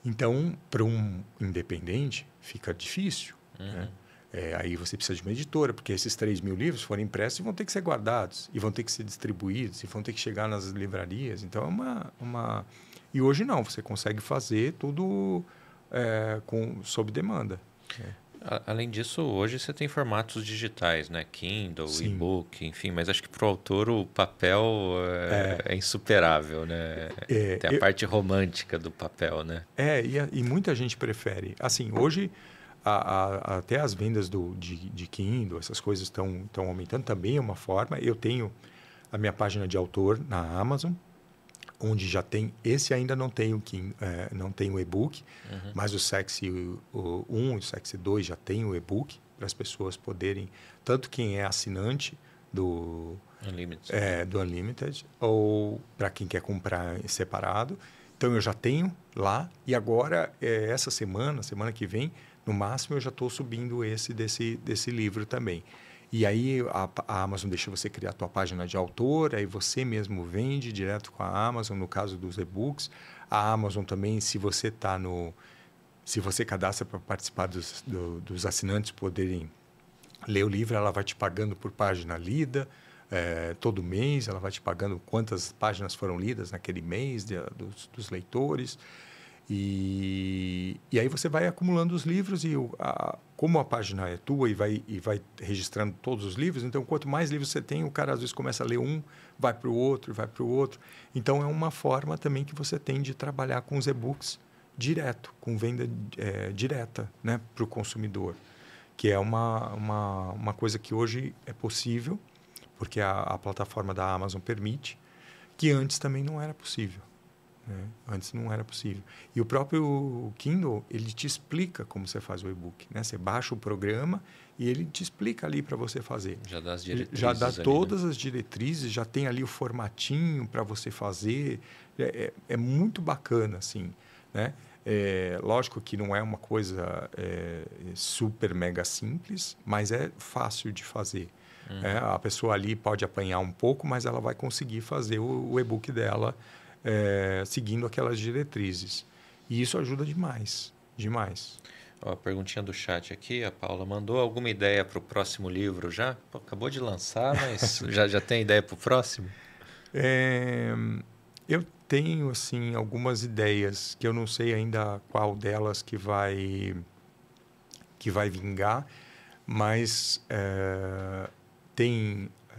Então, para um independente, fica difícil. Uhum. Né? É, aí você precisa de uma editora, porque esses 3 mil livros foram impressos e vão ter que ser guardados, e vão ter que ser distribuídos, e vão ter que chegar nas livrarias. Então, é uma... uma... E hoje não, você consegue fazer tudo é, com, sob demanda. É. Além disso, hoje você tem formatos digitais, né? Kindle, e-book, enfim. Mas acho que para o autor o papel é, é. é insuperável, né? É, tem a eu... parte romântica do papel, né? É, e, e muita gente prefere. Assim, hoje a, a, até as vendas do, de, de Kindle, essas coisas estão aumentando. Também é uma forma. Eu tenho a minha página de autor na Amazon, onde já tem esse ainda não tem o é, não tem o e-book, uhum. mas o Sexy o 1 e o Sexy 2 já tem o e-book para as pessoas poderem tanto quem é assinante do Unlimited, é, do Unlimited ou para quem quer comprar separado. Então eu já tenho lá e agora é, essa semana, semana que vem, no máximo eu já estou subindo esse desse desse livro também. E aí a, a, Amazon deixa você criar a tua página de autor, aí você mesmo vende direto com a Amazon, no caso dos e-books. A Amazon também, se você está no... Se você cadastra para participar dos, do, dos assinantes poderem ler o livro, ela vai te pagando por página lida, é, todo mês, ela vai te pagando quantas páginas foram lidas naquele mês de, dos, dos leitores. E, e aí você vai acumulando os livros e a, como a página é tua e vai, e vai registrando todos os livros, então quanto mais livros você tem, o cara às vezes começa a ler um, vai para o outro, vai para o outro. Então é uma forma também que você tem de trabalhar com os e-books direto, com venda é, direta né, para o consumidor, que é uma, uma, uma coisa que hoje é possível, porque a, a plataforma da Amazon permite, que antes também não era possível. Né? Antes não era possível. E o próprio Kindle, ele te explica como você faz o e-book. Né? Você baixa o programa e ele te explica ali para você fazer. Já dá as diretrizes. Já dá ali, todas né? as diretrizes, já tem ali o formatinho para você fazer. É, é, é, muito bacana, assim. Né? É, lógico que não é uma coisa é, super mega simples, mas é fácil de fazer. Uhum. A pessoa ali pode apanhar um pouco, mas ela vai conseguir fazer o, o e-book dela é, seguindo aquelas diretrizes. E isso ajuda demais, demais. Ó, a perguntinha do chat aqui, a Paula mandou alguma ideia para o próximo livro já? Pô, acabou de lançar, mas já, já tem ideia para o próximo? É, eu tenho assim algumas ideias que eu não sei ainda qual delas que vai que vai vingar, mas é, tem é,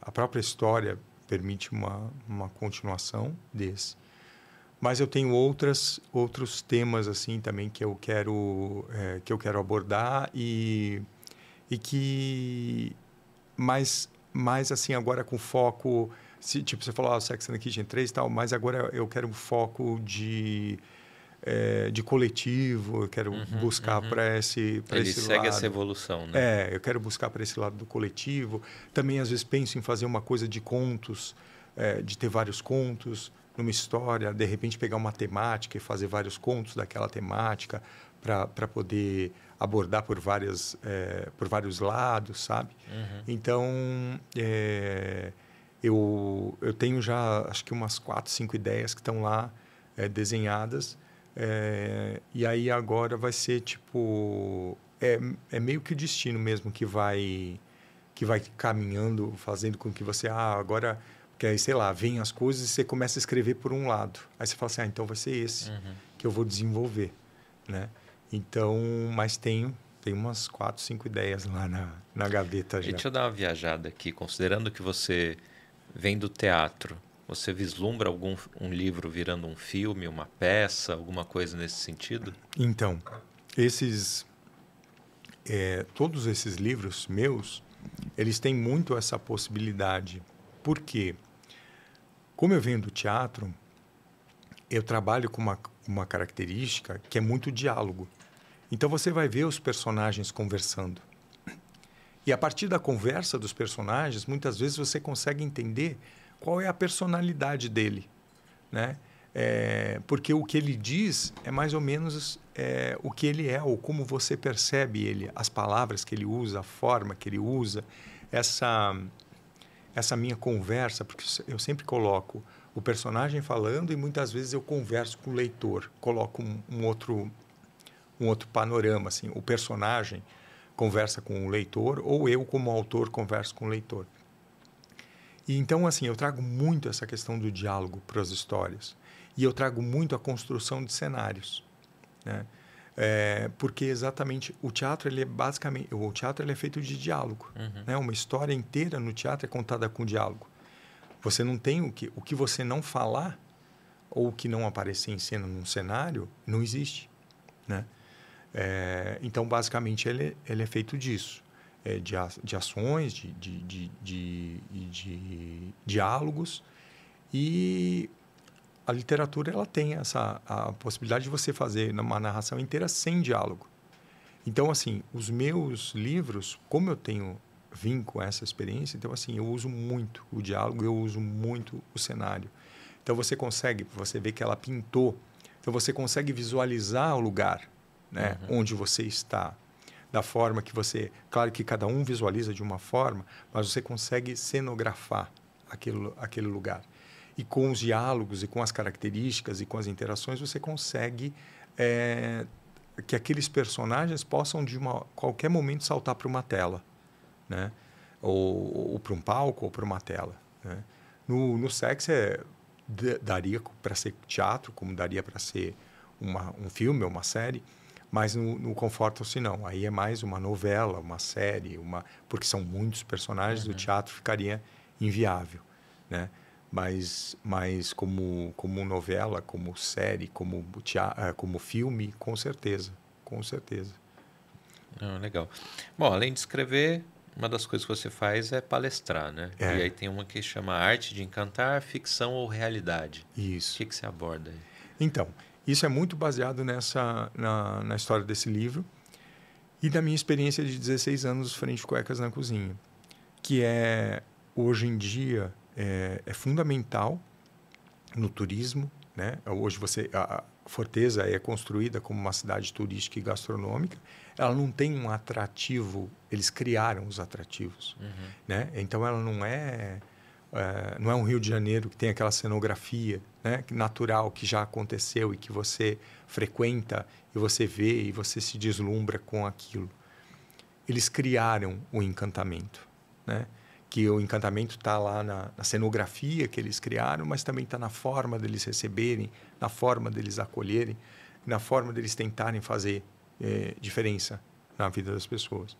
a própria história permite uma, uma continuação desse. Mas eu tenho outras, outros temas assim também que eu quero, é, que eu quero abordar e, e que mais, mais assim agora com foco... Se, tipo, você falou ah, Sex and the Kitchen 3 e tal, mas agora eu quero um foco de é, de coletivo, eu quero uhum, buscar uhum. para esse para esse segue lado. essa evolução, né? É, eu quero buscar para esse lado do coletivo. Também às vezes penso em fazer uma coisa de contos, é, de ter vários contos. numa história, de repente pegar uma temática e fazer vários contos daquela temática para poder abordar por várias é, por vários lados, sabe? Uhum. Então é, eu eu tenho já acho que umas quatro, cinco ideias que estão lá é, desenhadas é, e aí agora vai ser tipo é, é meio que o destino mesmo que vai que vai caminhando, fazendo com que você ah agora que aí sei lá vem as coisas e você começa a escrever por um lado, aí você fala assim ah então vai ser esse uhum. que eu vou desenvolver, né? Então, mas tenho tem umas quatro, cinco ideias lá na, na gaveta já. Deixa eu dar uma viajada aqui, considerando que você vem do teatro, você vislumbra algum um livro virando um filme, uma peça, alguma coisa nesse sentido? Então, esses é, todos esses livros meus, eles têm muito essa possibilidade. Por quê? Como eu venho do teatro, eu trabalho com uma, uma característica que é muito diálogo. Então você vai ver os personagens conversando. E a partir da conversa dos personagens, muitas vezes você consegue entender qual é a personalidade dele, né? É, porque o que ele diz é mais ou menos é, o que ele é, ou como você percebe ele, as palavras que ele usa, a forma que ele usa, essa, essa minha conversa, porque eu sempre coloco o personagem falando e muitas vezes eu converso com o leitor, coloco um, um outro um outro panorama, assim, o personagem conversa com o leitor ou eu como autor converso com o leitor. E então assim, eu trago muito essa questão do diálogo para as histórias e eu trago muito a construção de cenários, né? É, porque exatamente o teatro ele é basicamente o teatro ele é feito de diálogo, uhum. né? Uma história inteira no teatro é contada com diálogo. Você não tem o que o que você não falar ou o que não aparecer em cena num cenário não existe, né? É, então, basicamente, ele, ele é feito disso. É, de, de ações, de, de, de, de, de diálogos. E a literatura ela tem essa a possibilidade de você fazer uma narração inteira sem diálogo. Então, assim, os meus livros, como eu tenho vim com essa experiência, então, assim, eu uso muito o diálogo, eu uso muito o cenário. Então, você consegue, você vê que ela pintou, então você consegue visualizar o lugar né? Uhum. Onde você está, da forma que você, claro que cada um visualiza de uma forma, mas você consegue cenografar aquele aquele lugar. E com os diálogos e com as características e com as interações você consegue é, que aqueles personagens possam de uma qualquer momento saltar para uma tela, né? Ou, ou para um palco ou para uma tela. Né? No, no sexo é, daria para ser teatro, como daria para ser uma, um filme ou uma série, mas no, no Conforto-se não. Aí é mais uma novela, uma série, uma porque são muitos personagens, uhum. o teatro ficaria inviável, né? Mas, mas como, como novela, como série, como, teatro, eh, como filme, com certeza, com certeza. Ah, legal. Bom, além de escrever, uma das coisas que você faz é palestrar, né? É. E aí tem uma que chama Arte de Encantar, Ficção ou Realidade. Isso. O que, que você aborda aí? Então, isso é muito baseado nessa na, na história desse livro e da minha experiência de 16 anos frente cuecas na cozinha, que é hoje em dia é, é fundamental no turismo, né? Hoje você a Forteza é construída como uma cidade turística e gastronômica. Ela não tem um atrativo, eles criaram os atrativos, uhum. né? Então ela não é é, não é um Rio de Janeiro que tem aquela cenografia né, natural que já aconteceu e que você frequenta e você vê e você se deslumbra com aquilo. Eles criaram o encantamento, né? que o encantamento está lá na, na, cenografia que eles criaram, mas também está na forma deles receberem, na forma deles acolherem, na forma deles tentarem fazer é, diferença na vida das pessoas.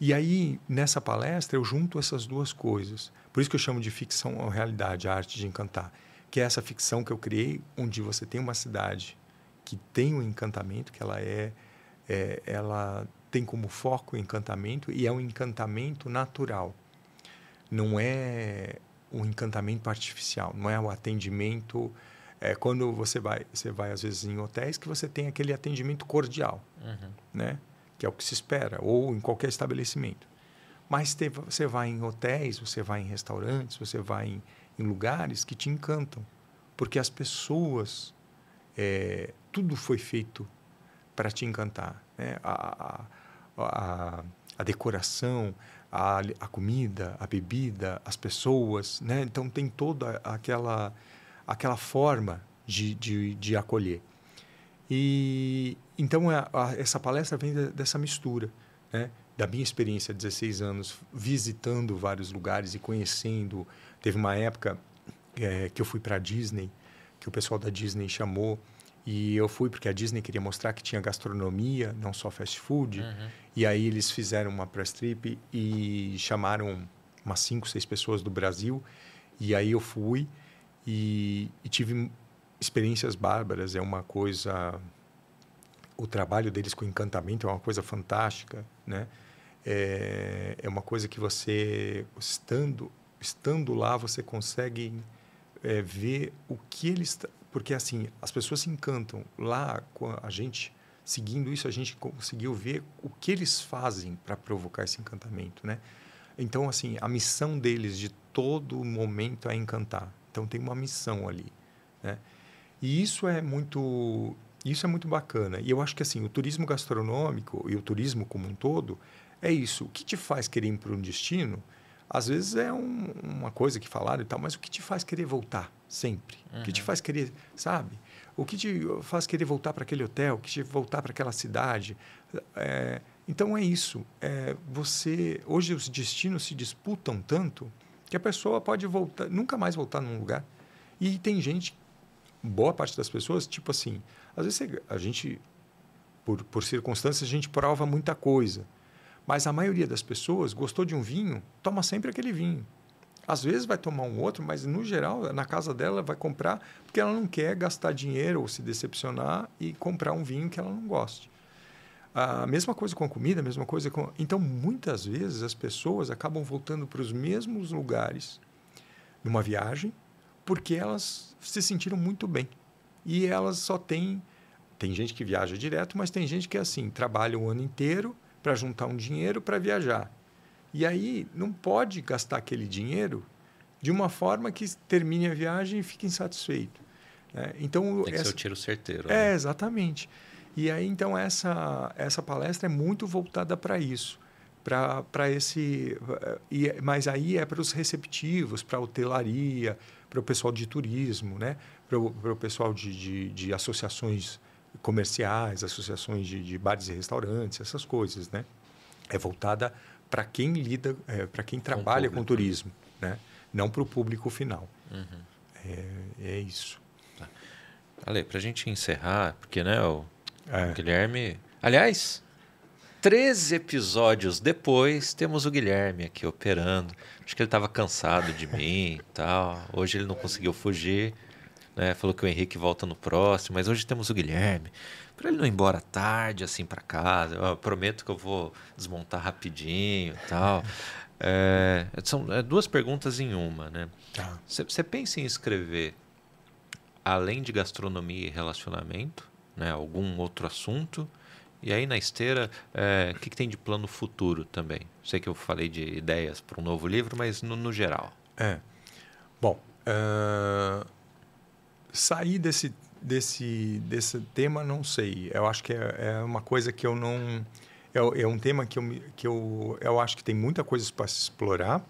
E aí, nessa palestra, eu junto essas duas coisas. Por isso que eu chamo de ficção ou realidade, a arte de encantar. Que é essa ficção que eu criei, onde você tem uma cidade que tem o um encantamento, que ela é, é, ela tem como foco o encantamento e é um encantamento natural. Não é um encantamento artificial, não é o um atendimento é quando você vai você vai às vezes em hotéis que você tem aquele atendimento cordial, uhum. né? Que é o que se espera, ou em qualquer estabelecimento. Mas você vai em hotéis, você vai em restaurantes, você vai em, em lugares que te encantam, porque as pessoas, é, tudo foi feito para te encantar. Né? A, a, a, a decoração, a, a, comida, a bebida, as pessoas. Né? Então, tem toda aquela, aquela forma de, de, de acolher. E então a, a, essa palestra vem de, dessa mistura, né? da minha experiência, 16 anos, visitando vários lugares e conhecendo. Teve uma época é, que eu fui para a Disney, que o pessoal da Disney chamou, e eu fui porque a Disney queria mostrar que tinha gastronomia, não só fast food. Uhum. E aí eles fizeram uma press trip e chamaram umas cinco, seis pessoas do Brasil. E aí eu fui e, e tive experiências bárbaras. É uma coisa o trabalho deles com encantamento é uma coisa fantástica, né? É, é uma coisa que você estando estando lá você consegue é, ver o que eles porque assim as pessoas se encantam lá com a gente seguindo isso a gente conseguiu ver o que eles fazem para provocar esse encantamento, né? Então assim a missão deles de todo momento é encantar. Então tem uma missão ali, né? E isso é muito isso é muito bacana. E eu acho que assim, o turismo gastronômico e o turismo como um todo é isso. O que te faz querer ir para um destino, às vezes é um, uma coisa que falaram e tal, mas o que te faz querer voltar sempre? Uhum. O que te uhum. faz querer, sabe? O que te faz querer voltar para aquele hotel, o que te voltar para aquela cidade? É, então é isso. É, você hoje os destinos se disputam tanto que a pessoa pode voltar, nunca mais voltar num lugar. E tem gente boa parte das pessoas, tipo assim, às vezes a gente, por, por circunstâncias, a gente prova muita coisa. Mas a maioria das pessoas gostou de um vinho, toma sempre aquele vinho. Às vezes vai tomar um outro, mas no geral, na casa dela, vai comprar porque ela não quer gastar dinheiro ou se decepcionar e comprar um vinho que ela não goste. A mesma coisa com a comida, a mesma coisa com. Então, muitas vezes as pessoas acabam voltando para os mesmos lugares numa viagem porque elas se sentiram muito bem. E elas só têm. Tem gente que viaja direto, mas tem gente que é assim, trabalha o ano inteiro para juntar um dinheiro para viajar. E aí não pode gastar aquele dinheiro de uma forma que termine a viagem e fique insatisfeito. Né? Então, tem que essa... ser o tiro certeiro. É, né? exatamente. E aí, então, essa, essa palestra é muito voltada para isso para esse e, mas aí é para os receptivos para a hotelaria para o pessoal de turismo, né? para o pessoal de, de, de, associações comerciais, associações de, de, bares e restaurantes, essas coisas. Né? É voltada para quem lida, é, para quem trabalha com, com turismo, né? não para o público final. Uhum. É, é, isso. Tá. Ale, para a gente encerrar, porque né, o, é. o Guilherme. Aliás, 13 episódios depois, temos o Guilherme aqui operando. Acho que ele estava cansado de mim e tal. Hoje ele não conseguiu fugir. Né? Falou que o Henrique volta no próximo, mas hoje temos o Guilherme. Para ele não ir embora tarde, assim, para casa. Eu prometo que eu vou desmontar rapidinho e tal. É, são é, duas perguntas em uma, né? Você tá. pensa em escrever, além de gastronomia e relacionamento, né, algum outro assunto? E aí na esteira, é, o que, que, tem de plano futuro também? Sei que eu falei de ideias para um novo livro, mas no, no geral. É. Bom, uh, sair desse, desse, desse tema, não sei. Eu acho que é, é uma coisa que eu não. É, é, um tema que, eu, que eu, eu acho que tem muita coisa para se explorar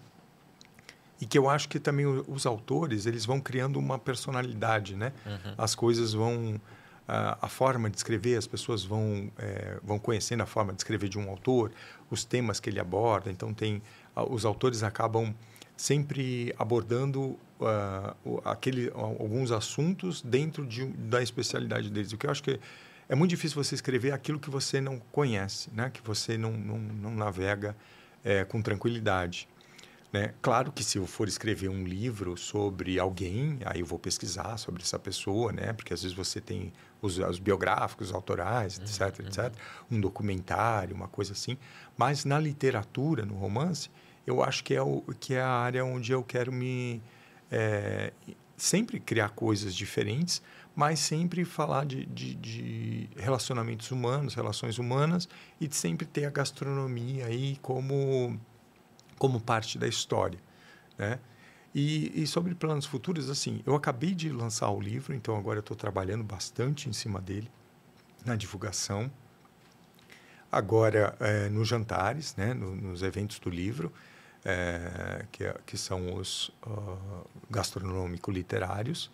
e que eu acho que também os autores eles vão criando uma personalidade, né? Uhum. As coisas vão a, forma de escrever, as pessoas vão, é, vão conhecendo a forma de escrever de um autor, os temas que ele aborda. Então, tem, os autores acabam sempre abordando uh, aquele, alguns assuntos dentro de, da especialidade deles. O que eu acho que é muito difícil você escrever aquilo que você não conhece, né? que você não, não, não navega é, com tranquilidade. Né? Claro que se eu for escrever um livro sobre alguém, aí eu vou pesquisar sobre essa pessoa, né? Porque às vezes você tem os, os biográficos, os autorais, etc, uhum. etc. Um documentário, uma coisa assim. Mas na literatura, no romance, eu acho que é, o, que é a área onde eu quero me... É, sempre criar coisas diferentes, mas sempre falar de, de, de, relacionamentos humanos, relações humanas, e de sempre ter a gastronomia aí como como parte da história, né? E, e, sobre planos futuros, assim, eu acabei de lançar o livro, então agora eu estou trabalhando bastante em cima dele, na divulgação. Agora, é, nos jantares, né, no, nos eventos do livro, é, que, é, que, são os uh, gastronômico-literários.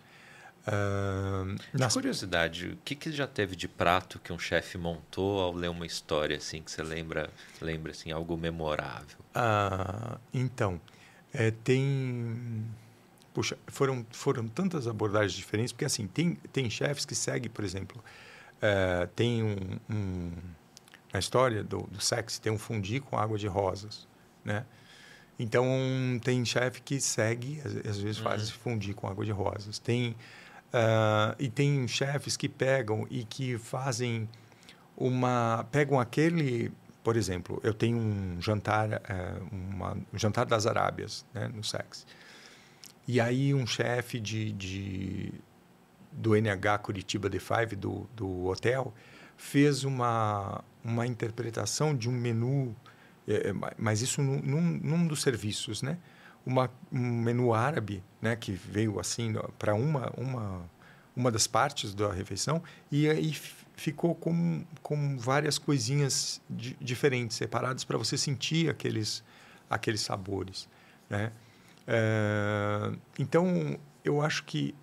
Uh, nas... curiosidade, o que, que já teve de prato que um chefe montou ao ler uma história assim que você lembra, lembra assim algo memorável? Uh, então, é, tem, puxa, foram foram tantas abordagens diferentes porque assim tem tem chefes que seguem, por exemplo, é, tem um, um, na história do, do sexo tem um fundi com água de rosas, né? Então tem chefe que segue, às, às vezes faz uhum. esse fundi com água de rosas. Tem Uh, e tem chefes que pegam e que fazem uma pegam aquele por exemplo eu tenho um jantar uh, uma, um jantar das Arábias né, no Sex e aí um chefe de, de do NH Curitiba D5 do, do hotel fez uma uma interpretação de um menu é, mas isso num, num, num dos serviços né? Uma, um menu árabe, né, que veio assim para uma, uma, uma das partes da refeição e aí ficou com, com várias coisinhas di, diferentes, separadas para você sentir aqueles, aqueles sabores, né? É, então, eu acho que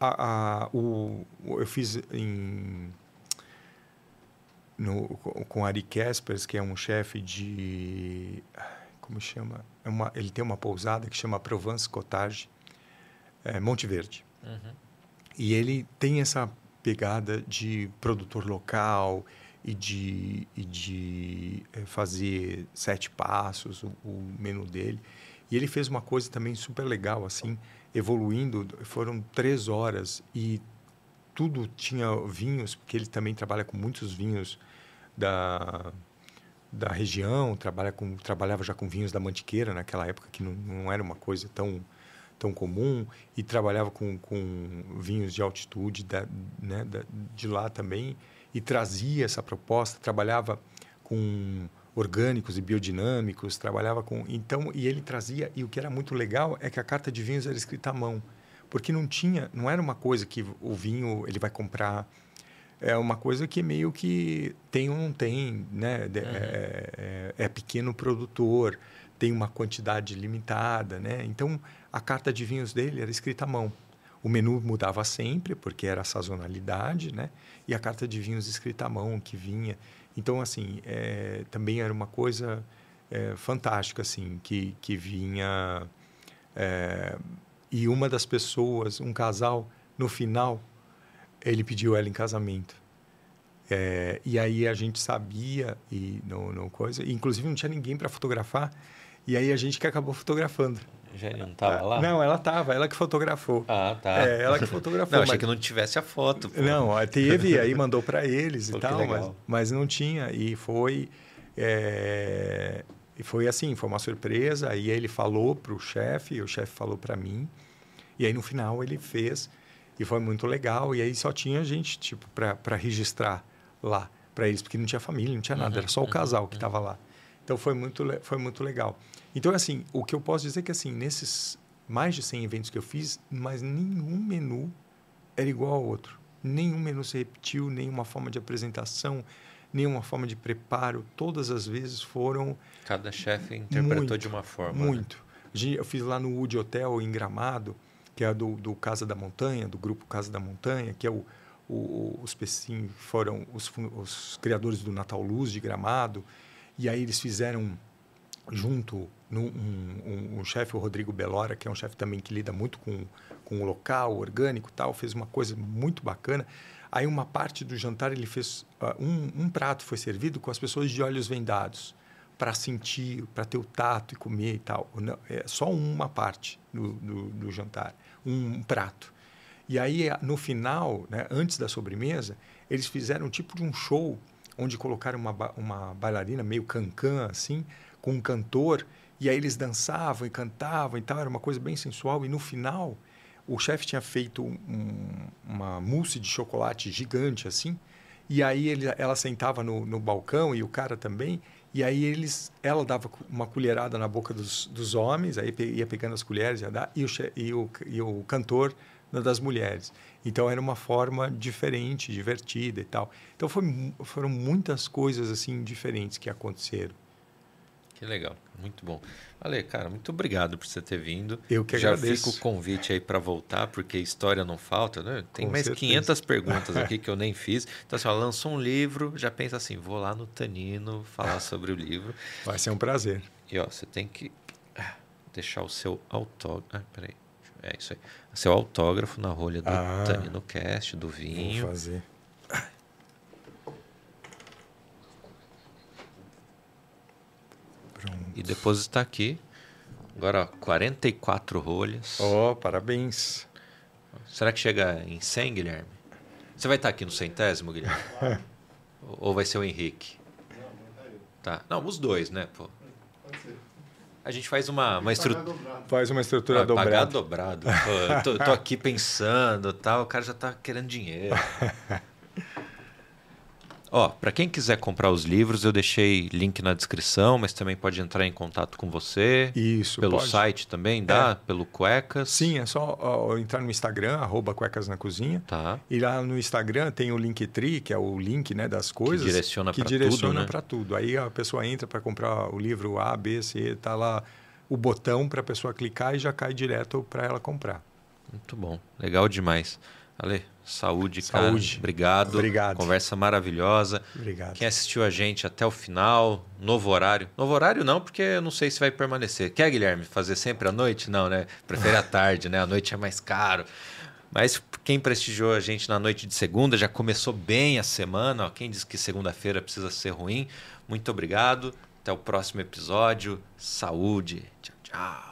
a, a, o, eu fiz em no, com Ari Kaspers, que é um chefe de como chama? É uma, ele tem uma pousada que chama Provence Cottage, é, Monte Verde. Uhum. E ele tem essa pegada de produtor local e de, e de é, fazer sete passos, o, o, menu dele. E ele fez uma coisa também super legal, assim, evoluindo. Foram três horas e tudo tinha vinhos, porque ele também trabalha com muitos vinhos da da região, trabalha com, trabalhava já com vinhos da Mantiqueira naquela época, que não, não era uma coisa tão, tão comum, e trabalhava com, com vinhos de altitude da, né, da, de lá também, e trazia essa proposta, trabalhava com orgânicos e biodinâmicos, trabalhava com... Então, e ele trazia, e o que era muito legal é que a carta de vinhos era escrita à mão, porque não tinha, não era uma coisa que o vinho ele vai comprar é uma coisa que meio que tem ou não tem, né? Uhum. É, é, é, pequeno produtor, tem uma quantidade limitada, né? Então, a carta de vinhos dele era escrita à mão. O menu mudava sempre, porque era a sazonalidade, né? E a carta de vinhos escrita à mão que vinha. Então, assim, é, também era uma coisa é, fantástica, assim, que, que vinha... É, e uma das pessoas, um casal, no final ele pediu ela em casamento. É, e aí a gente sabia e no, no coisa, inclusive não tinha ninguém para fotografar. E aí a gente que acabou fotografando. Não estava lá? Não, ela estava, ela que fotografou. Ah, tá. É, ela que fotografou. não, achei mas... que não tivesse a foto. Pô. Não, teve, aí mandou para eles pô, e tal, mas, mas não tinha. E foi. É... E foi assim, foi uma surpresa. Aí ele falou para o chefe, o chefe falou para mim. E aí no final ele fez e foi muito legal. E aí só tinha gente, tipo, para registrar lá para eles, porque não tinha família, não tinha nada, uhum, era só o uhum, casal que estava uhum. lá. Então foi muito, foi muito legal. Então, assim, o que eu posso dizer é que, assim, nesses mais de 100 eventos que eu fiz, mas nenhum menu era igual ao outro. Nenhum menu se repetiu, nenhuma forma de apresentação, nenhuma forma de preparo. Todas as vezes foram. Cada chefe interpretou muito, de uma forma. Né? Muito. Né? Eu fiz lá no Wood Hotel, em Gramado, que é do, do Casa da Montanha, do grupo Casa da Montanha, que é o, o, os Pecim foram os, os, criadores do Natal Luz de Gramado, e aí eles fizeram junto no, um, um, um chefe, o Rodrigo Belora, que é um chefe também que lida muito com, com o local, orgânico tal, fez uma coisa muito bacana. Aí uma parte do jantar ele fez uh, um, um prato foi servido com as pessoas de olhos vendados para sentir, para ter o tato e comer e tal. Não, é só uma parte do, do, do jantar, um, prato. E aí, no final, né, antes da sobremesa, eles fizeram um tipo de um show onde colocaram uma, uma bailarina meio cancan, assim, com um cantor, e aí eles dançavam e cantavam e tal, era uma coisa bem sensual. E no final, o chefe tinha feito um, uma mousse de chocolate gigante, assim, E aí ele, ela sentava no, no balcão e o cara também. E aí eles, ela dava uma colherada na boca dos, dos homens, aí ia pegando as colheres, ia dar, e, o, e, o, e o cantor das mulheres. Então era uma forma diferente, divertida e tal. Então foi, foram muitas coisas assim diferentes que aconteceram. Que legal, muito bom. Ale, cara, muito obrigado por você ter vindo. Eu que Já agradeço. Já fica o convite aí para voltar, porque história não falta, né? Tem Com mais certeza. 500 perguntas aqui que eu nem fiz. Então, assim, ó, lançou um livro, já pensa assim, vou lá no Tanino falar sobre o livro. Vai ser um prazer. E, ó, você tem que ah, deixar o seu autógrafo... Ah, peraí. É isso aí. Seu autógrafo na rolha do ah, Tanino Cast, do vinho. Vou fazer. Pronto. E depois está aqui. Agora, ó, 44 rolhas. Oh, parabéns. Será que chega em 100, Guilherme? Você vai estar aqui no centésimo, Guilherme? Ou vai ser o Henrique? Tá. Não, os dois, né? Pô. A gente faz uma, uma estrutura. Faz uma estrutura ah, dobrada. Pagar dobrado. Pô, tô, tô, aqui pensando tal, o cara já está querendo dinheiro. Ó, para quem quiser comprar os livros, eu deixei link na descrição, mas também pode entrar em contato com você. Isso, Pelo pode. site também, dá? É. Pelo Cuecas? Sim, é só ó, entrar no Instagram, arroba Cuecas na Cozinha. Tá. E lá no Instagram tem o Linktree, que é o link né, das coisas. Que direciona para tudo, direciona né? para tudo. Aí a pessoa entra para comprar o livro A, B, C, tá lá o botão para a pessoa clicar e já cai direto para ela comprar. Muito bom, legal demais. Ale, saúde, saúde. cara. Obrigado. Obrigado. Conversa maravilhosa. Obrigado. Quem assistiu a gente até o final, novo horário. Novo horário não, porque eu não sei se vai permanecer. Quer, Guilherme, fazer sempre à noite? Não, né? Prefere à tarde, né? A noite é mais caro. Mas quem prestigiou a gente na noite de segunda, já começou bem a semana. Ó, quem diz que segunda-feira precisa ser ruim, muito obrigado. Até o próximo episódio. Saúde. Tchau, tchau.